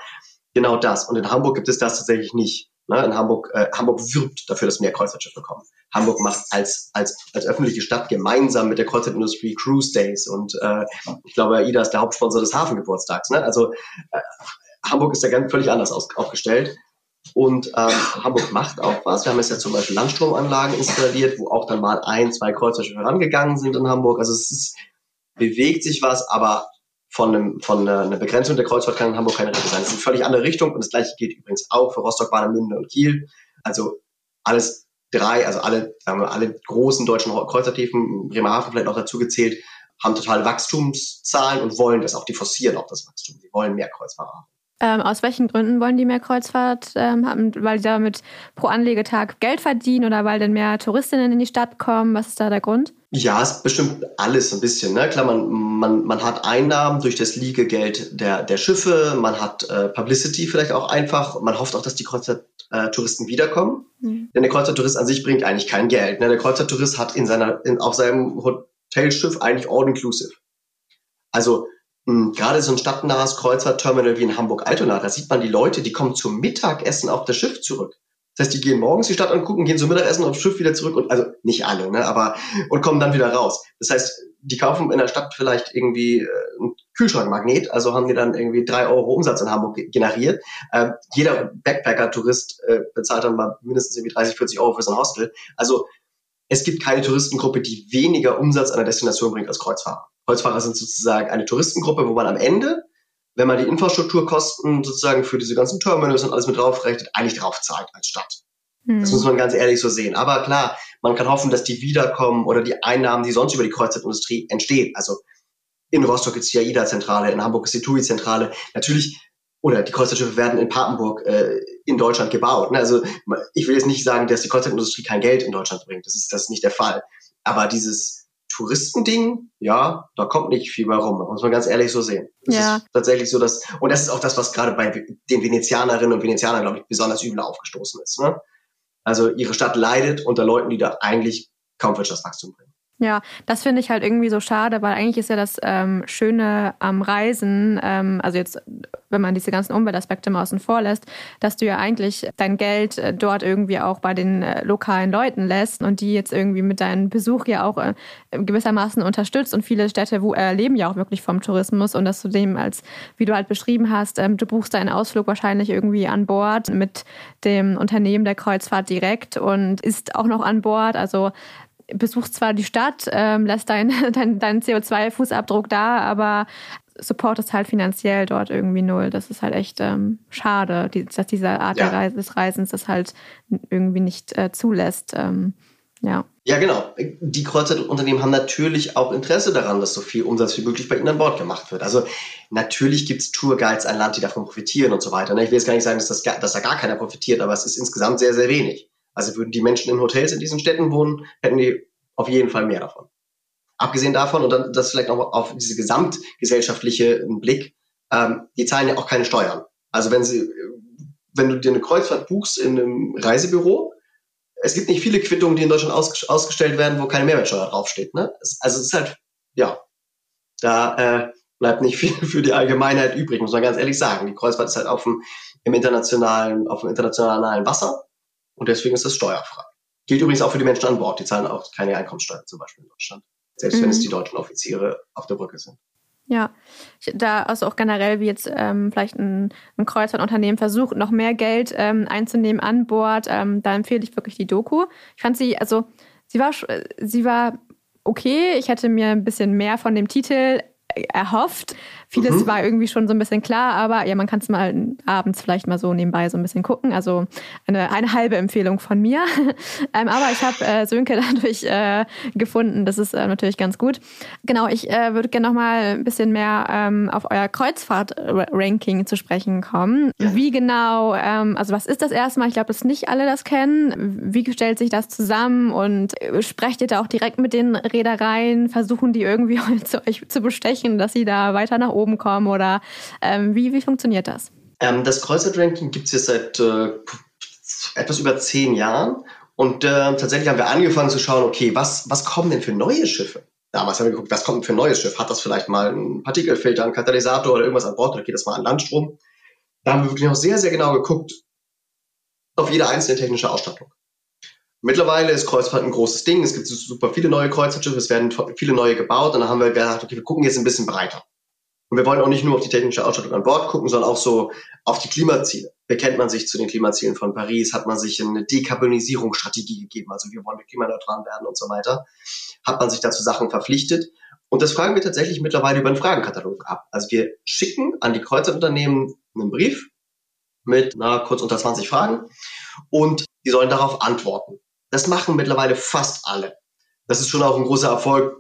genau das. Und in Hamburg gibt es das tatsächlich nicht. Ne? In Hamburg, äh, Hamburg wirbt dafür, dass mehr Kreuzfahrtschiffe kommen. Hamburg macht als, als, als öffentliche Stadt gemeinsam mit der Kreuzfahrtindustrie Cruise Days und äh, ich glaube, AIDA ist der Hauptsponsor des Hafengeburtstags. Ne? Also äh, Hamburg ist da ganz völlig anders aus, aufgestellt. Und ähm, Hamburg macht auch was. Wir haben jetzt ja zum Beispiel Landstromanlagen installiert, wo auch dann mal ein, zwei Kreuzfahrtschiffe rangegangen sind in Hamburg. Also es ist, bewegt sich was, aber von, einem, von einer Begrenzung der Kreuzfahrt kann in Hamburg keine Rede sein. Das ist eine völlig andere Richtung und das gleiche gilt übrigens auch für Rostock, Warnemünde und Kiel. Also alles drei, also alle, sagen wir, alle großen deutschen Kreuzfahrthäfen, Bremerhaven vielleicht auch dazu gezählt, haben totale Wachstumszahlen und wollen das auch, die forcieren auch das Wachstum. Sie wollen mehr Kreuzfahrer haben. Ähm, aus welchen Gründen wollen die mehr Kreuzfahrt ähm, haben? Weil die damit pro Anlegetag Geld verdienen oder weil dann mehr Touristinnen in die Stadt kommen? Was ist da der Grund? Ja, es bestimmt alles ein bisschen. Ne? Klar, man, man, man hat Einnahmen durch das Liegegeld der, der Schiffe, man hat äh, Publicity vielleicht auch einfach. Man hofft auch, dass die Kreuzfahrttouristen wiederkommen. Mhm. Denn der Kreuzfahrttourist an sich bringt eigentlich kein Geld. Ne? Der Kreuzfahrttourist hat in seiner, in, auf seinem Hotelschiff eigentlich all-inclusive. Also hm, gerade so ein stadtnahes Kreuzfahrtterminal wie in Hamburg-Altona, da sieht man die Leute, die kommen zum Mittagessen auf das Schiff zurück. Das heißt, die gehen morgens die Stadt angucken, gehen zum Mittagessen aufs Schiff wieder zurück und also nicht alle, ne, aber und kommen dann wieder raus. Das heißt, die kaufen in der Stadt vielleicht irgendwie äh, einen Kühlschrankmagnet, also haben die dann irgendwie drei Euro Umsatz in Hamburg generiert. Äh, jeder Backpacker-Tourist äh, bezahlt dann mal mindestens irgendwie 30, 40 Euro für sein Hostel. Also es gibt keine Touristengruppe, die weniger Umsatz an der Destination bringt als Kreuzfahrer. Kreuzfahrer sind sozusagen eine Touristengruppe, wo man am Ende, wenn man die Infrastrukturkosten sozusagen für diese ganzen Terminals und alles mit draufrechnet, eigentlich drauf zahlt als Stadt. Mhm. Das muss man ganz ehrlich so sehen. Aber klar, man kann hoffen, dass die wiederkommen oder die Einnahmen, die sonst über die Kreuzfahrtindustrie entstehen. Also in Rostock ist die AIDA-Zentrale, in Hamburg ist die TUI-Zentrale. Natürlich, oder die Kreuzfahrtschiffe werden in Papenburg äh, in Deutschland gebaut. Ne? Also ich will jetzt nicht sagen, dass die Kreuzfahrtindustrie kein Geld in Deutschland bringt. Das ist das ist nicht der Fall. Aber dieses Touristending, ja, da kommt nicht viel bei rum. muss man ganz ehrlich so sehen. Das ja. ist tatsächlich so, dass, und das ist auch das, was gerade bei den Venezianerinnen und Venezianern, glaube ich, besonders übel aufgestoßen ist. Ne? Also ihre Stadt leidet unter Leuten, die da eigentlich kaum Wirtschaftswachstum bringen. Ja, das finde ich halt irgendwie so schade, weil eigentlich ist ja das ähm, Schöne am Reisen, ähm, also jetzt, wenn man diese ganzen Umweltaspekte mal außen vor lässt, dass du ja eigentlich dein Geld äh, dort irgendwie auch bei den äh, lokalen Leuten lässt und die jetzt irgendwie mit deinem Besuch ja auch äh, gewissermaßen unterstützt. Und viele Städte wo, äh, leben ja auch wirklich vom Tourismus und dass du dem als, wie du halt beschrieben hast, ähm, du buchst deinen Ausflug wahrscheinlich irgendwie an Bord mit dem Unternehmen der Kreuzfahrt direkt und ist auch noch an Bord, also besuchst zwar die Stadt, ähm, lässt [LAUGHS] deinen dein, dein CO2-Fußabdruck da, aber supportest halt finanziell dort irgendwie null. Das ist halt echt ähm, schade, die, dass diese Art ja. Reise, des Reisens das halt irgendwie nicht äh, zulässt. Ähm, Ja. Ja, genau. Die Kreuzfahrtunternehmen haben natürlich auch Interesse daran, dass so viel Umsatz wie möglich bei ihnen an Bord gemacht wird. Also natürlich gibt es Tourguides an Land, die davon profitieren und so weiter. Ne? Ich will jetzt gar nicht sagen, dass, das, dass da gar keiner profitiert, aber es ist insgesamt sehr, sehr wenig. Also würden die Menschen in Hotels in diesen Städten wohnen, hätten die auf jeden Fall mehr davon. Abgesehen davon, und dann das vielleicht auch auf diese gesamtgesellschaftliche Blick, ähm, die zahlen ja auch keine Steuern. Also wenn sie, wenn du dir eine Kreuzfahrt buchst in einem Reisebüro, es gibt nicht viele Quittungen, die in Deutschland aus, ausgestellt werden, wo keine Mehrwertsteuer draufsteht. Ne? Also es ist halt, ja, da äh, bleibt nicht viel für die Allgemeinheit übrig, muss man ganz ehrlich sagen. Die Kreuzfahrt ist halt auf dem, im internationalen, auf dem internationalen Wasser und deswegen ist das steuerfrei. Gilt übrigens auch für die Menschen an Bord, die zahlen auch keine Einkommenssteuer zum Beispiel in Deutschland, selbst mhm. wenn es die deutschen Offiziere auf der Brücke sind. Ja, da also auch generell, wie jetzt ähm, vielleicht ein, ein Kreuzfahrtunternehmen versucht, noch mehr Geld ähm, einzunehmen an Bord, ähm, da empfehle ich wirklich die Doku. Ich fand sie, also sie war, sie war okay. Ich hätte mir ein bisschen mehr von dem Titel erhofft. Vieles mhm. war irgendwie schon so ein bisschen klar, aber ja, man kann es mal abends vielleicht mal so nebenbei so ein bisschen gucken. Also eine, eine halbe Empfehlung von mir. [LAUGHS] ähm, aber ich habe äh, Sönke [LAUGHS] dadurch äh, gefunden. Das ist äh, natürlich ganz gut. Genau, ich äh, würde gerne noch mal ein bisschen mehr ähm, auf euer Kreuzfahrt-Ranking zu sprechen kommen. Ja. Wie genau, ähm, also was ist das erstmal? Ich glaube, dass nicht alle das kennen. Wie stellt sich das zusammen und äh, sprecht ihr da auch direkt mit den Reedereien? Versuchen die irgendwie [LAUGHS] zu euch zu bestechen, dass sie da weiter nach oben oben kommen oder ähm, wie, wie funktioniert das? Ähm, das Kreuzfahrt-Ranking gibt es jetzt seit äh, etwas über zehn Jahren und äh, tatsächlich haben wir angefangen zu schauen, okay, was, was kommen denn für neue Schiffe? Damals haben wir geguckt, was kommt denn für ein neues Schiff? Hat das vielleicht mal einen Partikelfilter, einen Katalysator oder irgendwas an Bord oder geht das mal an Landstrom? Da haben wir wirklich noch sehr, sehr genau geguckt auf jede einzelne technische Ausstattung. Mittlerweile ist Kreuzfahrt ein großes Ding. Es gibt super viele neue Kreuzfahrtschiffe, es werden viele neue gebaut und dann haben wir gedacht, okay, wir gucken jetzt ein bisschen breiter. Und wir wollen auch nicht nur auf die technische Ausstattung an Bord gucken, sondern auch so auf die Klimaziele. Bekennt man sich zu den Klimazielen von Paris? Hat man sich eine Dekarbonisierungsstrategie gegeben? Also wir wollen klimaneutral werden und so weiter. Hat man sich dazu Sachen verpflichtet? Und das fragen wir tatsächlich mittlerweile über einen Fragenkatalog ab. Also wir schicken an die Kreuzfahrtunternehmen einen Brief mit na, kurz unter 20 Fragen und die sollen darauf antworten. Das machen mittlerweile fast alle. Das ist schon auch ein großer Erfolg,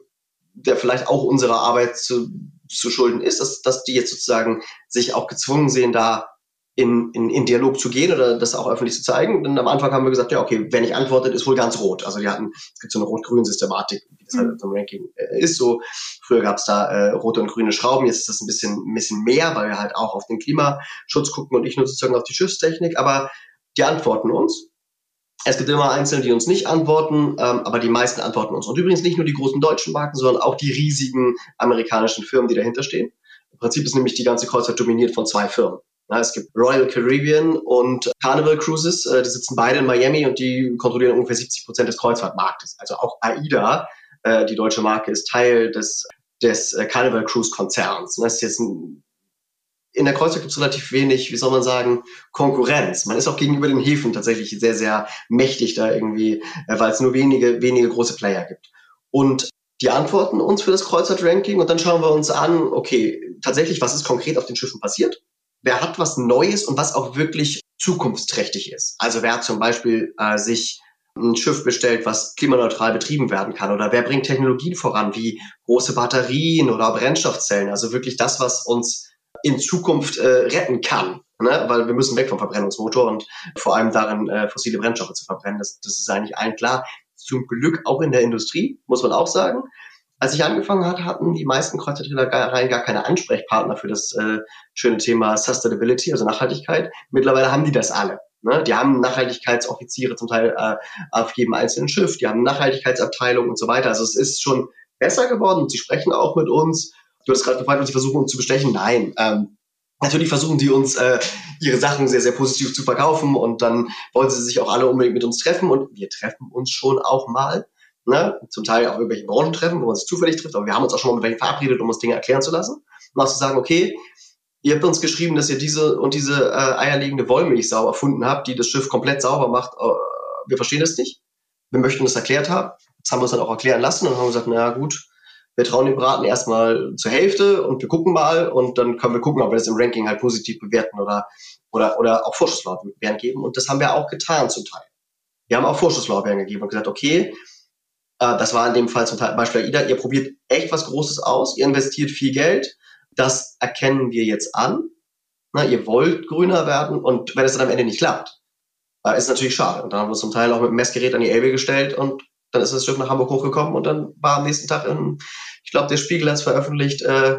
der vielleicht auch unserer Arbeit zu zu schulden ist, dass, dass die jetzt sozusagen sich auch gezwungen sehen, da in, in, in Dialog zu gehen oder das auch öffentlich zu zeigen. Denn am Anfang haben wir gesagt, ja, okay, wer nicht antwortet, ist wohl ganz rot. Also die hatten, es gibt so eine rot-grün-Systematik, wie das halt mhm. so ein Ranking äh, ist. So früher gab es da äh, rote und grüne Schrauben, jetzt ist das ein bisschen, ein bisschen mehr, weil wir halt auch auf den Klimaschutz gucken und nicht nur sozusagen auf die Schiffstechnik, aber die antworten uns. Es gibt immer Einzelne, die uns nicht antworten, ähm, aber die meisten antworten uns. Und übrigens nicht nur die großen deutschen Marken, sondern auch die riesigen amerikanischen Firmen, die dahinter stehen. Im Prinzip ist nämlich die ganze Kreuzfahrt dominiert von zwei Firmen. Ja, es gibt Royal Caribbean und Carnival Cruises, äh, die sitzen beide in Miami und die kontrollieren ungefähr 70 Prozent des Kreuzfahrtmarktes. Also auch AIDA, äh, die deutsche Marke, ist Teil des, des äh, Carnival Cruise Konzerns. das ist jetzt ein in der Kreuzfahrt gibt es relativ wenig, wie soll man sagen, Konkurrenz. Man ist auch gegenüber den Häfen tatsächlich sehr, sehr mächtig da irgendwie, äh, weil es nur wenige, wenige große Player gibt. Und die antworten uns für das Kreuzfahrt-Ranking und dann schauen wir uns an, okay, tatsächlich, was ist konkret auf den Schiffen passiert? Wer hat was Neues und was auch wirklich zukunftsträchtig ist? Also wer hat zum Beispiel äh, sich ein Schiff bestellt, was klimaneutral betrieben werden kann? Oder wer bringt Technologien voran, wie große Batterien oder Brennstoffzellen? Also wirklich das, was uns in Zukunft äh, retten kann. Ne? Weil wir müssen weg vom Verbrennungsmotor und vor allem darin äh, fossile Brennstoffe zu verbrennen. Das, das ist eigentlich allen klar. Zum Glück auch in der Industrie, muss man auch sagen. Als ich angefangen hatte, hatten die meisten Kreuzfahrtreedereien gar keine Ansprechpartner für das äh, schöne Thema Sustainability, also Nachhaltigkeit. Mittlerweile haben die das alle. Ne? Die haben Nachhaltigkeitsoffiziere zum Teil äh, auf jedem einzelnen Schiff, die haben Nachhaltigkeitsabteilung und so weiter. Also es ist schon besser geworden und sie sprechen auch mit uns. Du hast gerade gefragt, ob sie versuchen, uns zu bestechen. Nein. Ähm, natürlich versuchen die uns äh, ihre Sachen sehr, sehr positiv zu verkaufen und dann wollen sie sich auch alle unbedingt mit uns treffen und wir treffen uns schon auch mal. Ne? Zum Teil auch irgendwelche Branchentreffen, wo man sich zufällig trifft, aber wir haben uns auch schon mal mit welchen verabredet, um uns Dinge erklären zu lassen. Und auch zu sagen, okay, ihr habt uns geschrieben, dass ihr diese und diese äh, eierlegende Wollmilchsau erfunden habt, die das Schiff komplett sauber macht. Äh, wir verstehen das nicht. Wir möchten das erklärt haben. Das haben wir uns dann auch erklären lassen und haben gesagt, naja gut, wir trauen dem Braten erstmal zur Hälfte und wir gucken mal und dann können wir gucken, ob wir das im Ranking halt positiv bewerten oder, oder, oder auch Vorschusslorbeeren geben. Und das haben wir auch getan zum Teil. Wir haben auch Vorschusslorbeeren gegeben und gesagt, okay, äh, das war in dem Fall zum Beispiel AIDA, ihr probiert echt was Großes aus, ihr investiert viel Geld, das erkennen wir jetzt an. Na, ihr wollt grüner werden und wenn es dann am Ende nicht klappt, äh, ist natürlich schade. Und dann haben wir uns zum Teil auch mit dem Messgerät an die Elbe gestellt und dann ist das Stück nach Hamburg hochgekommen und dann war am nächsten Tag in, ich glaube, der Spiegel hat es veröffentlicht, äh,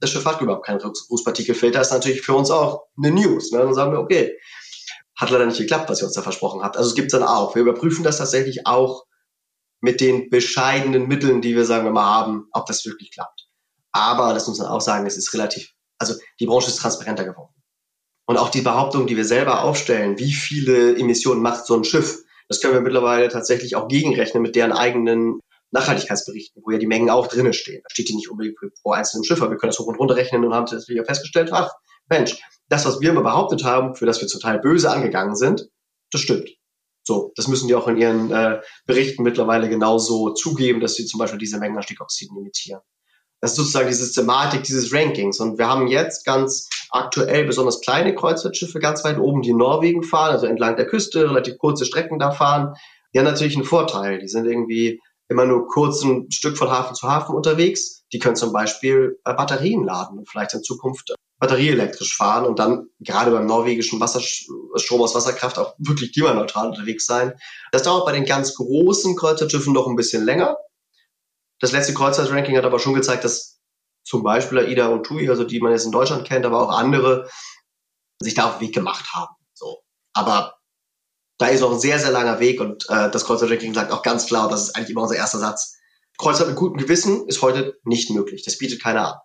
das Schiff hat überhaupt keinen Rußpartikelfilter. Ist natürlich für uns auch eine News. Ne? Dann sagen wir, okay, hat leider nicht geklappt, was ihr uns da versprochen habt. Also es gibt dann auch. Wir überprüfen das tatsächlich auch mit den bescheidenen Mitteln, die wir, sagen wir mal, haben, ob das wirklich klappt. Aber das muss man auch sagen, es ist relativ, also die Branche ist transparenter geworden. Und auch die Behauptung, die wir selber aufstellen, wie viele Emissionen macht so ein Schiff, das können wir mittlerweile tatsächlich auch gegenrechnen mit deren eigenen Nachhaltigkeitsberichten, wo ja die Mengen auch drinnen stehen. Da steht die nicht unbedingt pro einzelnen Schiff, aber wir können das hoch und runter rechnen und haben tatsächlich festgestellt, ach, Mensch, das, was wir immer behauptet haben, für das wir zum Teil böse angegangen sind, das stimmt. So, das müssen die auch in ihren äh, Berichten mittlerweile genauso zugeben, dass sie zum Beispiel diese Mengen an Stickoxiden imitieren. Das ist sozusagen die Systematik dieses Rankings. Und wir haben jetzt ganz aktuell besonders kleine Kreuzfahrtschiffe ganz weit oben, die in Norwegen fahren, also entlang der Küste, relativ kurze Strecken da fahren. Die haben natürlich einen Vorteil. Die sind irgendwie immer nur kurz ein Stück von Hafen zu Hafen unterwegs. Die können zum Beispiel äh, Batterien laden und vielleicht in Zukunft batterieelektrisch fahren und dann gerade beim norwegischen Wasserstrom aus Wasserkraft auch wirklich klimaneutral unterwegs sein. Das dauert bei den ganz großen Kreuzfahrtschiffen noch ein bisschen länger. Das letzte Kreuzfahrtranking hat aber schon gezeigt, dass zum Beispiel AIDA und TUI, also die man jetzt in Deutschland kennt, aber auch andere, sich da auf den Weg gemacht haben. So. Aber da ist noch ein sehr, sehr langer Weg und äh, das Kreuzfahrtranking sagt auch ganz klar, das ist eigentlich immer unser erster Satz. Kreuzfahrt mit gutem Gewissen ist heute nicht möglich. Das bietet keiner an.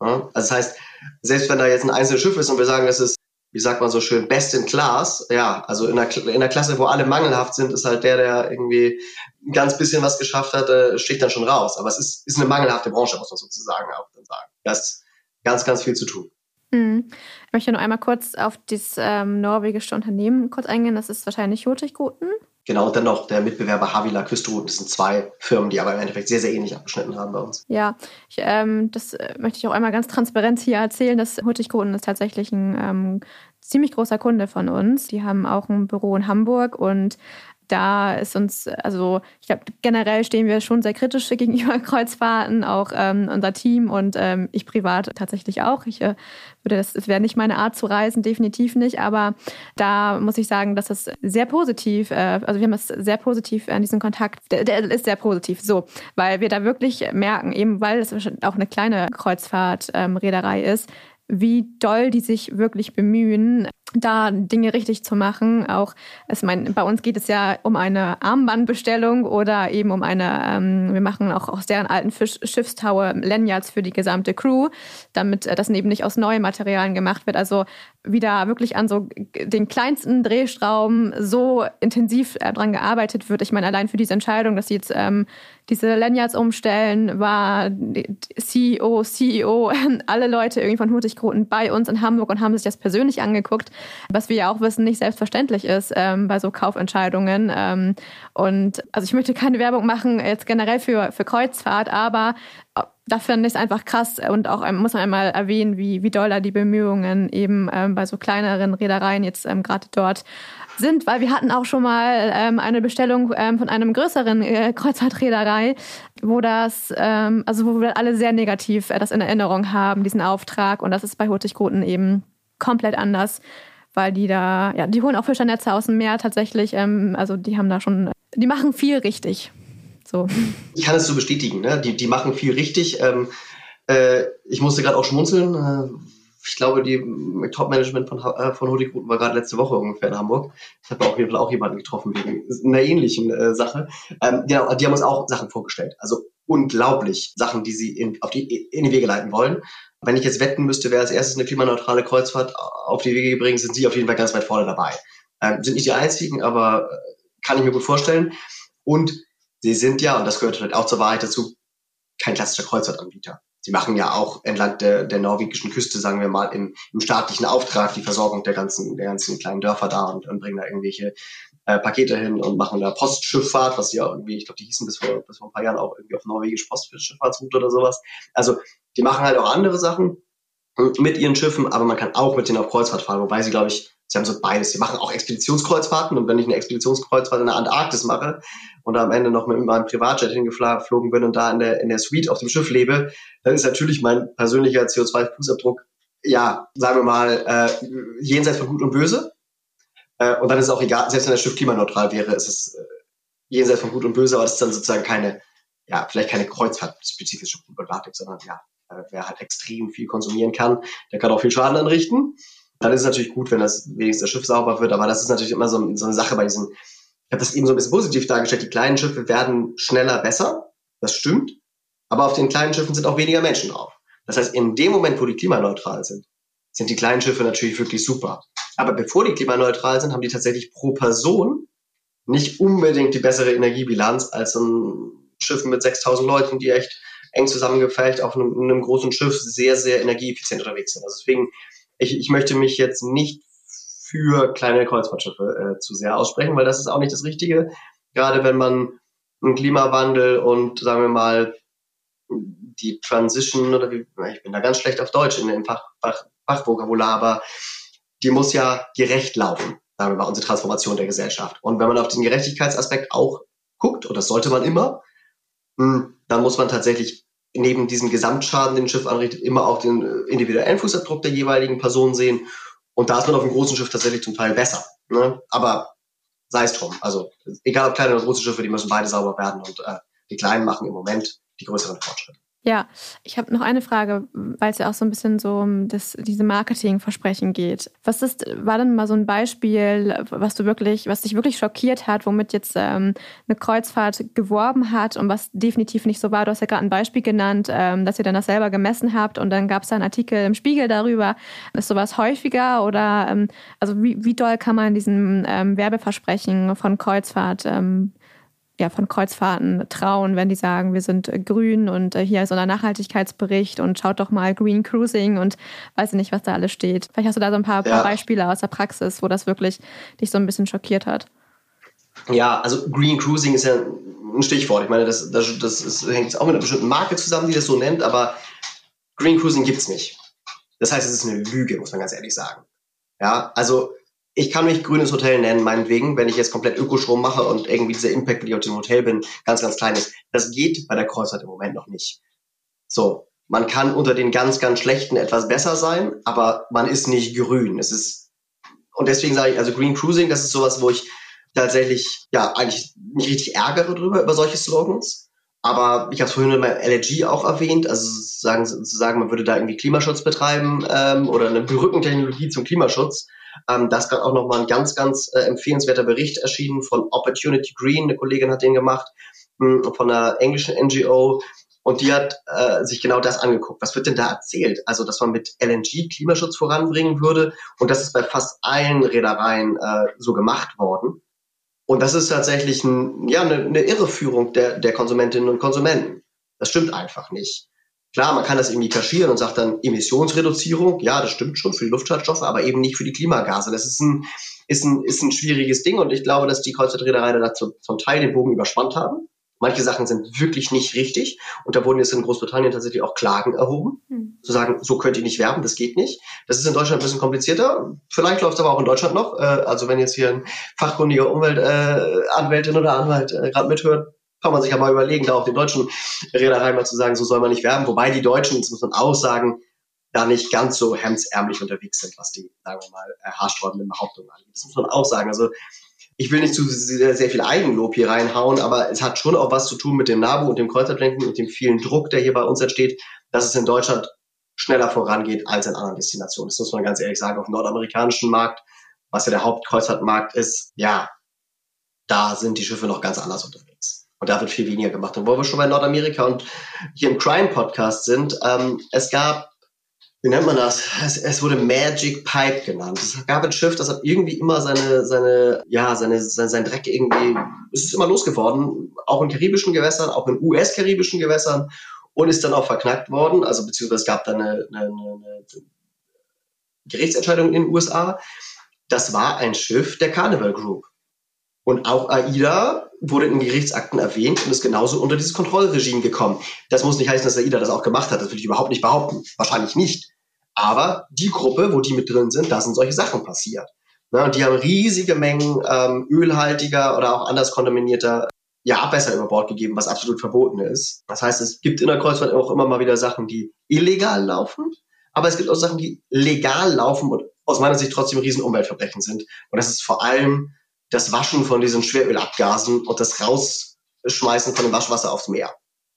Ja? Also das heißt, selbst wenn da jetzt ein einzelnes Schiff ist und wir sagen, es ist, wie sagt man so schön, best in class, ja, also in der, in der Klasse, wo alle mangelhaft sind, ist halt der, der irgendwie ein ganz bisschen was geschafft hat, äh, sticht dann schon raus. Aber es ist, ist eine mangelhafte Branche, muss man sozusagen auch dann sagen. Da ist ganz, ganz viel zu tun. Hm. Ich möchte noch einmal kurz auf das ähm, norwegische Unternehmen kurz eingehen. Das ist wahrscheinlich Hurtigruten. Genau, und dann noch der Mitbewerber Havila Küstrouten. Das sind zwei Firmen, die aber im Endeffekt sehr, sehr ähnlich abgeschnitten haben bei uns. Ja, ich, ähm, das äh, möchte ich auch einmal ganz transparent hier erzählen. dass Hurtigruten ist tatsächlich ein ähm, ziemlich großer Kunde von uns. Die haben auch ein Büro in Hamburg und da ist uns, also ich glaube, generell stehen wir schon sehr kritisch [LAUGHS] gegenüber Kreuzfahrten, auch ähm, unser Team und ähm, ich privat tatsächlich auch. Ich äh, würde das, wäre nicht meine Art zu reisen, definitiv nicht, aber da muss ich sagen, dass es sehr positiv, äh, also wir haben es sehr positiv an diesem Kontakt, der, der, ist sehr positiv, so, weil wir da wirklich merken, eben weil es auch eine kleine Kreuzfahrtreederei ähm, ist, wie doll die sich wirklich bemühen, da Dinge richtig zu machen. Auch, es mein, bei uns geht es ja um eine Armbandbestellung oder eben um eine, ähm, wir machen auch aus deren alten Fisch, Schiffstaue Lanyards für die gesamte Crew, damit äh, das eben nicht aus neuen Materialien gemacht wird. Also wieder wirklich an so den kleinsten Drehstrauben so intensiv äh, dran gearbeitet wird. Ich meine, allein für diese Entscheidung, dass sie jetzt ähm, diese Lanyards umstellen, war CEO, CEO, [LAUGHS] alle Leute irgendwie von Hurtigruten bei uns in Hamburg und haben sich das persönlich angeguckt, was wir ja auch wissen, nicht selbstverständlich ist ähm, bei so Kaufentscheidungen. Ähm, und also ich möchte keine Werbung machen jetzt generell für, für Kreuzfahrt, aber da finde ich es einfach krass und auch ähm, muss man einmal erwähnen, wie, wie doll da die Bemühungen eben ähm, bei so kleineren Reedereien jetzt ähm, gerade dort sind, weil wir hatten auch schon mal ähm, eine Bestellung ähm, von einem größeren äh, Kreuzfahrtreederei, wo das, ähm, also wo wir alle sehr negativ äh, das in Erinnerung haben, diesen Auftrag. Und das ist bei Hurtigruten eben komplett anders, weil die da, ja, die holen auch Fischernetze aus dem Meer tatsächlich. Ähm, also die haben da schon, die machen viel richtig. So. Ich kann es so bestätigen, ne? die, die machen viel richtig. Ähm, äh, ich musste gerade auch schmunzeln. Äh, ich glaube, die Top-Management von, äh, von Hurtigruten war gerade letzte Woche ungefähr in Hamburg. Ich habe auf jeden Fall auch jemanden getroffen wegen einer ähnlichen äh, Sache. Ähm, genau, die haben uns auch Sachen vorgestellt. Also unglaublich Sachen, die sie in, auf die, in die Wege leiten wollen. Wenn ich jetzt wetten müsste, wer als erstes eine klimaneutrale Kreuzfahrt auf die Wege bringt, sind sie auf jeden Fall ganz weit vorne dabei. Ähm, sind nicht die einzigen, aber äh, kann ich mir gut vorstellen. Und sie sind ja, und das gehört halt auch zur Wahrheit dazu, kein klassischer Kreuzfahrtanbieter. Sie machen ja auch entlang der, der norwegischen Küste, sagen wir mal, im, im staatlichen Auftrag die Versorgung der ganzen, der ganzen kleinen Dörfer da und, und bringen da irgendwelche äh, Pakete hin und machen da Postschifffahrt, was ja irgendwie, ich glaube, die hießen bis vor, bis vor ein paar Jahren auch irgendwie auf norwegisch Postschifffahrtsroute oder sowas. Also die machen halt auch andere Sachen mit ihren Schiffen, aber man kann auch mit denen auf Kreuzfahrt fahren, wobei sie, glaube ich, Sie haben so beides. Sie machen auch Expeditionskreuzfahrten und wenn ich eine Expeditionskreuzfahrt in der Antarktis mache und am Ende noch mit meinem Privatjet hingeflogen bin und da in der, in der Suite auf dem Schiff lebe, dann ist natürlich mein persönlicher CO2-Fußabdruck, ja, sagen wir mal, äh, jenseits von Gut und Böse. Äh, und dann ist es auch egal, selbst wenn das Schiff klimaneutral wäre, ist es äh, jenseits von Gut und Böse, aber das ist dann sozusagen keine, ja, vielleicht keine kreuzfahrtspezifische Problematik, sondern ja, äh, wer halt extrem viel konsumieren kann, der kann auch viel Schaden anrichten. Dann ist es natürlich gut, wenn das wenigstens das Schiff sauber wird, aber das ist natürlich immer so, so eine Sache bei diesen, ich habe das eben so ein bisschen positiv dargestellt, die kleinen Schiffe werden schneller besser, das stimmt, aber auf den kleinen Schiffen sind auch weniger Menschen drauf. Das heißt, in dem Moment, wo die klimaneutral sind, sind die kleinen Schiffe natürlich wirklich super. Aber bevor die klimaneutral sind, haben die tatsächlich pro Person nicht unbedingt die bessere Energiebilanz als ein Schiff mit 6000 Leuten, die echt eng zusammengefecht auf einem, einem großen Schiff sehr, sehr energieeffizient unterwegs sind. Also deswegen, ich, ich möchte mich jetzt nicht für kleine Kreuzfahrtschiffe äh, zu sehr aussprechen, weil das ist auch nicht das Richtige. Gerade wenn man einen Klimawandel und sagen wir mal die Transition oder wie, ich bin da ganz schlecht auf Deutsch in dem Fach, Fach, Fachvokabular, aber die muss ja gerecht laufen, sagen wir mal, unsere Transformation der Gesellschaft. Und wenn man auf den Gerechtigkeitsaspekt auch guckt, und das sollte man immer, hm, dann muss man tatsächlich neben diesem Gesamtschaden, den ein Schiff anrichtet, immer auch den äh, individuellen Fußabdruck der jeweiligen Person sehen. Und da ist man auf dem großen Schiff tatsächlich zum Teil besser. Ne? Aber sei es drum. Also egal ob kleine oder große Schiffe, die müssen beide sauber werden und äh, die kleinen machen im Moment die größeren Fortschritte. Ja, ich habe noch eine Frage, weil es ja auch so ein bisschen so um das, diese Marketingversprechen geht. Was ist, war denn mal so ein Beispiel, was du wirklich, was dich wirklich schockiert hat, womit jetzt ähm, eine Kreuzfahrt geworben hat und was definitiv nicht so war? Du hast ja gerade ein Beispiel genannt, ähm, dass ihr dann das selber gemessen habt und dann gab es da einen Artikel im Spiegel darüber. Ist sowas häufiger oder ähm, also wie, wie doll kann man diesen ähm, Werbeversprechen von Kreuzfahrt ähm, ja, von Kreuzfahrten trauen, wenn die sagen, wir sind grün und äh, hier ist unser Nachhaltigkeitsbericht und schaut doch mal Green Cruising und weiß nicht, was da alles steht. Vielleicht hast du da so ein paar, ja. paar Beispiele aus der Praxis, wo das wirklich dich so ein bisschen schockiert hat. Ja, also Green Cruising ist ja ein Stichwort. Ich meine, das, das, das ist, hängt auch mit einer bestimmten Marke zusammen, die das so nennt, aber Green Cruising gibt's nicht. Das heißt, es ist eine Lüge, muss man ganz ehrlich sagen. Ja, also ich kann mich grünes Hotel nennen, meinetwegen, wenn ich jetzt komplett Ökostrom mache und irgendwie dieser Impact, wenn ich auf dem Hotel bin, ganz, ganz klein ist. Das geht bei der Kreuzfahrt im Moment noch nicht. So, man kann unter den ganz, ganz schlechten etwas besser sein, aber man ist nicht grün. Es ist, und deswegen sage ich, also Green Cruising, das ist sowas, wo ich tatsächlich, ja, eigentlich mich richtig ärgere drüber, über solche Slogans. Aber ich habe es vorhin in meinem LNG auch erwähnt, also sagen, zu sagen, man würde da irgendwie Klimaschutz betreiben ähm, oder eine Brückentechnologie zum Klimaschutz ähm, da ist gerade auch nochmal ein ganz, ganz äh, empfehlenswerter Bericht erschienen von Opportunity Green. Eine Kollegin hat den gemacht, mh, hm, von einer englischen NGO. Und die hat äh, sich genau das angeguckt. Was wird denn da erzählt? Also, dass man mit LNG Klimaschutz voranbringen würde. Und das ist bei fast allen Reedereien äh, so gemacht worden. Und das ist tatsächlich ein, ja, eine, eine Irreführung der, der Konsumentinnen und Konsumenten. Das stimmt einfach nicht. Klar, man kann das irgendwie kaschieren und sagt dann Emissionsreduzierung. Ja, das stimmt schon für die Luftschadstoffe, aber eben nicht für die Klimagase. Das ist ein, ist ein, ist ein schwieriges Ding und ich glaube, dass die Kreuzfahrtreedereien dazu zum Teil den Bogen überspannt haben. Manche Sachen sind wirklich nicht richtig und da wurden jetzt in Großbritannien tatsächlich auch Klagen erhoben, mhm. zu sagen, so könnt ihr nicht werben, das geht nicht. Das ist in Deutschland ein bisschen komplizierter. Vielleicht läuft es aber auch in Deutschland noch. Äh, also wenn jetzt hier ein fachkundiger Umweltanwältin äh, oder Anwalt äh, gerade mithört, kann man sich ja mal überlegen, da auch den deutschen Reedereien mal zu sagen, so soll man nicht werben. Wobei die Deutschen, das muss man auch sagen, da nicht ganz so hemdsärmlich unterwegs sind, was die, sagen wir mal, äh, haarsträubenden Behauptungen angeht. Das muss man auch sagen. Also ich will nicht zu sehr, sehr viel Eigenlob hier reinhauen, aber es hat schon auch was zu tun mit dem NABU und dem Kreuzfahrtdenken und dem vielen Druck, der hier bei uns entsteht, dass es in Deutschland schneller vorangeht als in anderen Destinationen. Das muss man ganz ehrlich sagen. Auf dem nordamerikanischen Markt, was ja der Hauptkreuzfahrtmarkt ist, ja, da sind die Schiffe noch ganz anders unterwegs. Und da wird viel weniger gemacht. Und wo wir schon bei Nordamerika und hier im Crime-Podcast sind, ähm, es gab, wie nennt man das? Es, es, wurde Magic Pipe genannt. Es gab ein Schiff, das hat irgendwie immer seine, seine, ja, seine, sein, sein Dreck irgendwie, es ist immer losgeworden, auch in karibischen Gewässern, auch in US-karibischen Gewässern und ist dann auch verknackt worden. Also beziehungsweise es gab dann eine, eine, eine Gerichtsentscheidung in den USA. Das war ein Schiff der Carnival Group. Und auch AIDA wurde in Gerichtsakten erwähnt und ist genauso unter dieses Kontrollregime gekommen. Das muss nicht heißen, dass AIDA das auch gemacht hat. Das will ich überhaupt nicht behaupten. Wahrscheinlich nicht. Aber die Gruppe, wo die mit drin sind, da sind solche Sachen passiert. Ne? Und die haben riesige Mengen ähm, ölhaltiger oder auch anders kontaminierter ja, Abwässer über Bord gegeben, was absolut verboten ist. Das heißt, es gibt in der Kreuzfahrt auch immer mal wieder Sachen, die illegal laufen, aber es gibt auch Sachen, die legal laufen und aus meiner Sicht trotzdem riesen Umweltverbrechen sind. Und das ist vor allem das Waschen von diesen Schwerölabgasen und das Rausschmeißen von dem Waschwasser aufs Meer.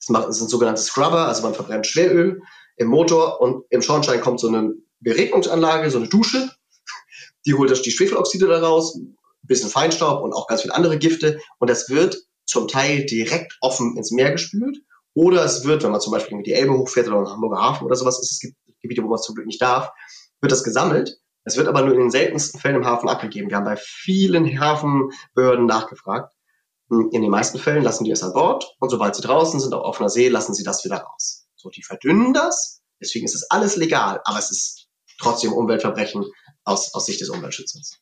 Das sind sogenannte Scrubber, also man verbrennt Schweröl im Motor und im Schornstein kommt so eine Beregnungsanlage, so eine Dusche, die holt die Schwefeloxide da raus, ein bisschen Feinstaub und auch ganz viele andere Gifte und das wird zum Teil direkt offen ins Meer gespült oder es wird, wenn man zum Beispiel die Elbe hochfährt oder im Hamburger Hafen oder sowas, es gibt Gebiete, wo man es zum Glück nicht darf, wird das gesammelt. Es wird aber nur in den seltensten Fällen im Hafen abgegeben. Wir haben bei vielen Hafenbehörden nachgefragt. In den meisten Fällen lassen die es an Bord und sobald sie draußen sind auf offener See, lassen sie das wieder raus. So, die verdünnen das, deswegen ist es alles legal, aber es ist trotzdem Umweltverbrechen aus, aus Sicht des Umweltschützers.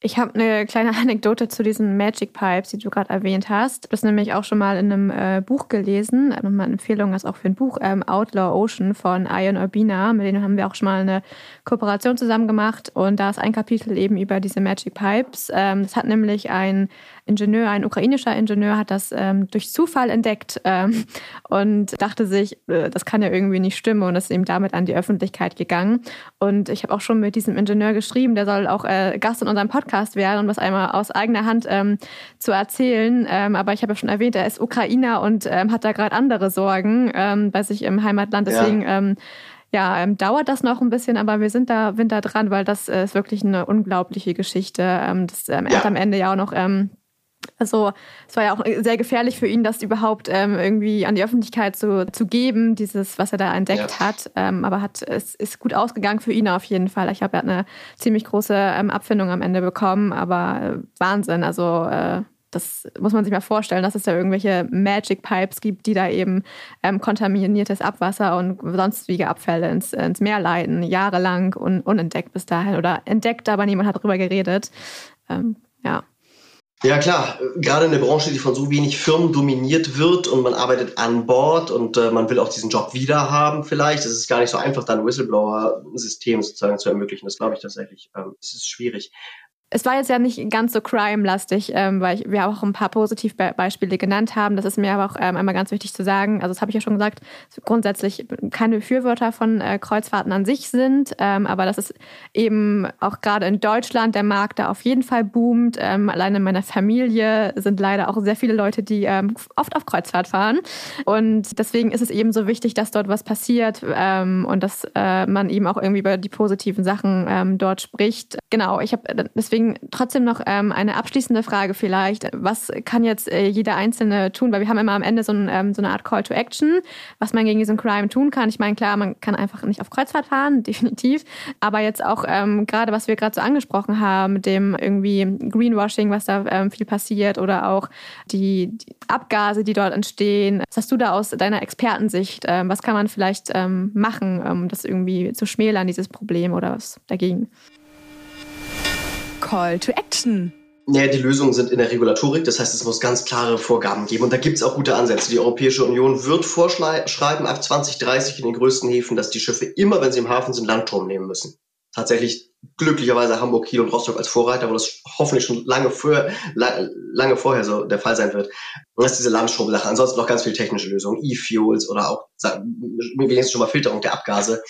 Ich habe eine kleine [LAUGHS] Anekdote zu diesen Magic Pipes, die du gerade erwähnt hast. Das nämlich auch schon mal in einem äh, Buch gelesen. Nochmal eine Empfehlung ist auch für ein Buch, ähm, Outlaw Ocean von Ian Urbina. Mit denen haben wir auch schon mal eine Kooperation zusammen gemacht. Und da ist ein Kapitel eben über diese Magic Pipes. Ähm, das hat nämlich ein Ingenieur, ein ukrainischer Ingenieur, hat das ähm, durch Zufall entdeckt ähm, und dachte sich, äh, das kann ja irgendwie nicht stimmen und ist eben damit an die Öffentlichkeit gegangen. Und ich habe auch schon mit diesem Ingenieur geschrieben, der soll auch äh, Gast in unserem Podcast werden, um das einmal aus eigener Hand ähm, zu erzählen. Ähm, aber ich habe ja schon erwähnt, er ist Ukrainer und ähm, hat da gerade andere Sorgen ähm, bei sich im Heimatland. Deswegen ja. ja, ähm, dauert das noch ein bisschen, aber wir sind da, sind da dran, weil das äh, ist wirklich eine unglaubliche Geschichte. Ähm, das ähm, ja. am Ende ja auch noch ähm, also es war ja auch sehr gefährlich für ihn, das überhaupt ähm, irgendwie an die Öffentlichkeit zu, zu geben, dieses, was er da entdeckt ja. hat. Ähm, aber hat, es ist gut ausgegangen für ihn auf jeden Fall. Ich habe ja eine ziemlich große ähm, Abfindung am Ende bekommen, aber äh, Wahnsinn. Also äh, das muss man sich mal vorstellen, dass es da irgendwelche Magic Pipes gibt, die da eben ähm, kontaminiertes Abwasser und sonstige Abfälle ins, ins Meer leiten, jahrelang un, unentdeckt bis dahin oder entdeckt, aber niemand hat darüber geredet. Ähm, ja. Ja klar, gerade in der Branche, die von so wenig Firmen dominiert wird und man arbeitet an Bord und äh, man will auch diesen Job wieder haben vielleicht. Es ist gar nicht so einfach, da ein Whistleblower-System sozusagen zu ermöglichen. Das glaube ich tatsächlich. Ähm, es ist schwierig. Es war jetzt ja nicht ganz so crime-lastig, ähm, weil ich, wir auch ein paar Positivbeispiele genannt haben. Das ist mir aber auch ähm, einmal ganz wichtig zu sagen. Also das habe ich ja schon gesagt, grundsätzlich keine Befürworter von äh, Kreuzfahrten an sich sind, ähm, aber dass es eben auch gerade in Deutschland der Markt da auf jeden Fall boomt. Ähm, allein in meiner Familie sind leider auch sehr viele Leute, die ähm, oft auf Kreuzfahrt fahren. Und deswegen ist es eben so wichtig, dass dort was passiert ähm, und dass äh, man eben auch irgendwie über die positiven Sachen dort spricht. Genau, ich habe deswegen Deswegen trotzdem noch ähm, eine abschließende Frage vielleicht. Was kann jetzt äh, jeder Einzelne tun? Weil wir haben immer am Ende so, ein, ähm, so eine Art Call to Action, was man gegen diesen Crime tun kann. Ich meine, klar, man kann einfach nicht auf Kreuzfahrt fahren, [LAUGHS] definitiv. Aber jetzt auch ähm, gerade, was wir gerade so angesprochen haben, mit dem irgendwie Greenwashing, was da ähm, viel passiert oder auch die, die, Abgase, die dort entstehen. Was hast du da aus deiner Expertensicht? Ähm, was kann man vielleicht ähm, machen, um das irgendwie zu schmälern, dieses Problem oder was dagegen? Call to Action. Naja, die Lösungen sind in der Regulatorik, das heißt, es muss ganz klare Vorgaben geben. Und da gibt es auch gute Ansätze. Die Europäische Union wird vorschreiben ab 2030 in den größten Häfen, dass die Schiffe immer, wenn sie im Hafen sind, Landstrom nehmen müssen. Tatsächlich glücklicherweise Hamburg, Kiel und Rostock als Vorreiter, wo das hoffentlich schon lange, für, lange vorher so der Fall sein wird. Und das ist diese Landstromsache. Ansonsten noch ganz viele technische Lösungen, E-Fuels oder auch wenigstens schon mal Filterung der Abgase,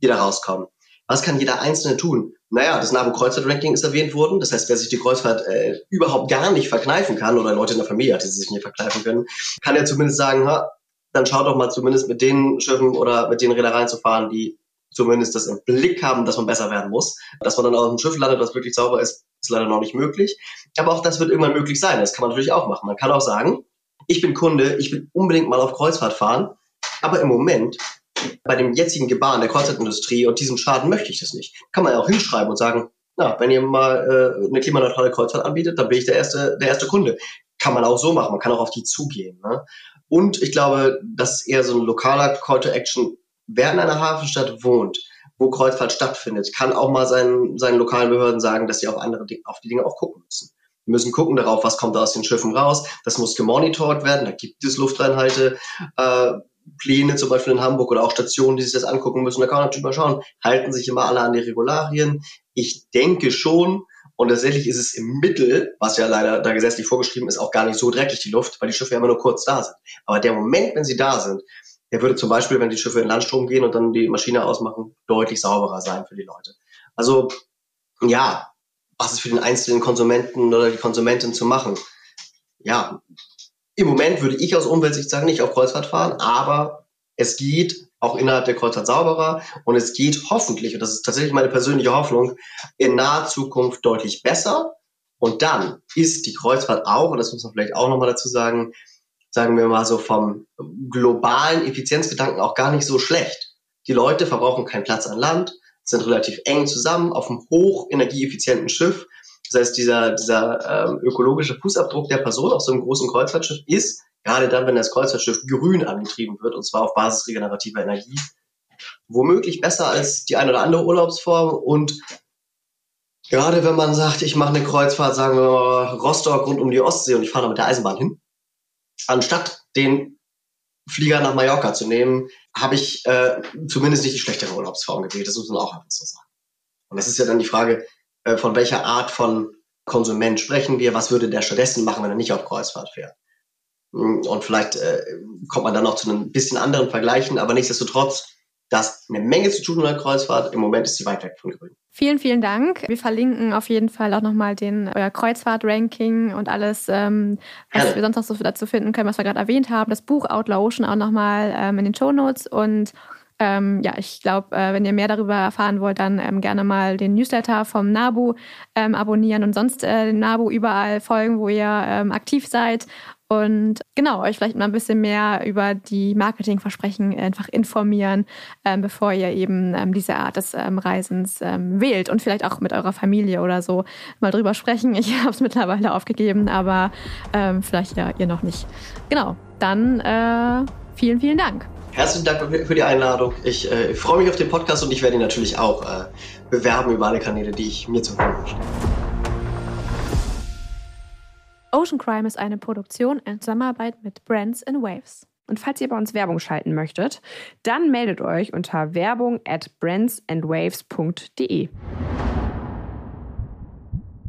die da rauskommen. Was kann jeder Einzelne tun? Naja, das NABU Kreuzfahrt-Ranking ist erwähnt worden. Das heißt, wer sich die Kreuzfahrt äh, überhaupt gar nicht verkneifen kann oder Leute in der Familie hat, die sich nicht verkneifen können, kann ja zumindest sagen, ha, dann schaut doch mal zumindest mit den Schiffen oder mit den Reedereien zu fahren, die zumindest das im Blick haben, dass man besser werden muss. Dass man dann auf einem Schiff landet, das wirklich sauber ist, ist leider noch nicht möglich. Aber auch das wird irgendwann möglich sein. Das kann man natürlich auch machen. Man kann auch sagen, ich bin Kunde, ich will unbedingt mal auf Kreuzfahrt fahren, aber im Moment bei dem jetzigen Gebaren der Kreuzfahrtindustrie und diesem Schaden möchte ich das nicht. Kann man ja auch hinschreiben und sagen, na, wenn ihr mal äh, eine klimaneutrale Kreuzfahrt anbietet, dann bin ich der erste, der erste Kunde. Kann man auch so machen, man kann auch auf die zugehen. Ne? Und ich glaube, das ist eher so ein lokaler Call to Action. Wer in einer Hafenstadt wohnt, wo Kreuzfahrt stattfindet, kann auch mal seinen, seinen lokalen Behörden sagen, dass sie auf andere auf die Dinge auch gucken müssen. Wir müssen gucken darauf, was kommt aus den Schiffen raus. Das muss gemonitort werden. Da gibt es Luftreinhalte. Äh, Pläne, zum Beispiel in Hamburg oder auch Stationen, die sich das angucken müssen. Da kann man natürlich mal schauen, halten sich immer alle an die Regularien. Ich denke schon. Und tatsächlich ist es im Mittel, was ja leider da gesetzlich vorgeschrieben ist, auch gar nicht so dreckig, die Luft, weil die Schiffe ja immer nur kurz da sind. Aber der Moment, wenn sie da sind, der würde zum Beispiel, wenn die Schiffe in Landstrom gehen und dann die Maschine ausmachen, deutlich sauberer sein für die Leute. Also, ja, was ist für den einzelnen Konsumenten oder die Konsumentin zu machen? Ja, im Moment würde ich aus Umweltsicht sagen, nicht auf Kreuzfahrt fahren, aber es geht auch innerhalb der Kreuzfahrt sauberer und es geht hoffentlich, und das ist tatsächlich meine persönliche Hoffnung, in naher Zukunft deutlich besser. Und dann ist die Kreuzfahrt auch, und das muss man vielleicht auch nochmal dazu sagen, sagen wir mal so vom globalen Effizienzgedanken auch gar nicht so schlecht. Die Leute verbrauchen keinen Platz an Land, sind relativ eng zusammen auf einem hochenergieeffizienten Schiff. Das heißt, dieser, dieser ähm, ökologische Fußabdruck der Person auf so einem großen Kreuzfahrtschiff ist, gerade dann, wenn das Kreuzfahrtschiff grün angetrieben wird, und zwar auf Basis regenerativer Energie, womöglich besser als die eine oder andere Urlaubsform. Und gerade wenn man sagt, ich mache eine Kreuzfahrt, sagen wir mal Rostock rund um die Ostsee und ich fahre da mit der Eisenbahn hin, anstatt den Flieger nach Mallorca zu nehmen, habe ich äh, zumindest nicht die schlechtere Urlaubsform gewählt. Das muss man auch einfach so sagen. Und das ist ja dann die Frage, äh, von welcher Art von Konsument sprechen wir? Was würde der stattdessen machen, wenn er nicht auf Kreuzfahrt fährt? Hm, und vielleicht äh, kommt man dann noch zu einem bisschen anderen Vergleichen, aber nichtsdestotrotz, das eine Menge zu tun mit der Kreuzfahrt. Im Moment ist sie weit weg von grün. Vielen, vielen Dank. Wir verlinken auf jeden Fall auch nochmal den euer Kreuzfahrt-Ranking und alles, ähm, was ja. wir sonst noch so dazu finden können, was wir gerade erwähnt haben. Das Buch Outlaw Ocean auch nochmal ähm, in den Show Notes und ähm, ja, ich glaube, äh, wenn ihr mehr darüber erfahren wollt, dann ähm, gerne mal den Newsletter vom NABU ähm, abonnieren und sonst äh, den NABU überall folgen, wo ihr ähm, aktiv seid und genau, euch vielleicht mal ein bisschen mehr über die Marketingversprechen einfach informieren, ähm, bevor ihr eben ähm, diese Art des Reisens wählt und vielleicht auch mit eurer Familie oder so mal drüber sprechen. Ich [LAUGHS] habe es mittlerweile aufgegeben, aber vielleicht ja ihr noch nicht. Genau, dann äh, vielen, vielen Dank. Herzlichen Dank für die Einladung. Ich äh, freue mich auf den Podcast und ich werde ihn natürlich auch äh, bewerben über alle Kanäle, die ich mir zur Verfügung stelle. Ocean Crime ist eine Produktion in Zusammenarbeit mit Brands in Waves. Und falls ihr bei uns Werbung schalten möchtet, dann meldet euch unter werbung at brandsandwaves.de.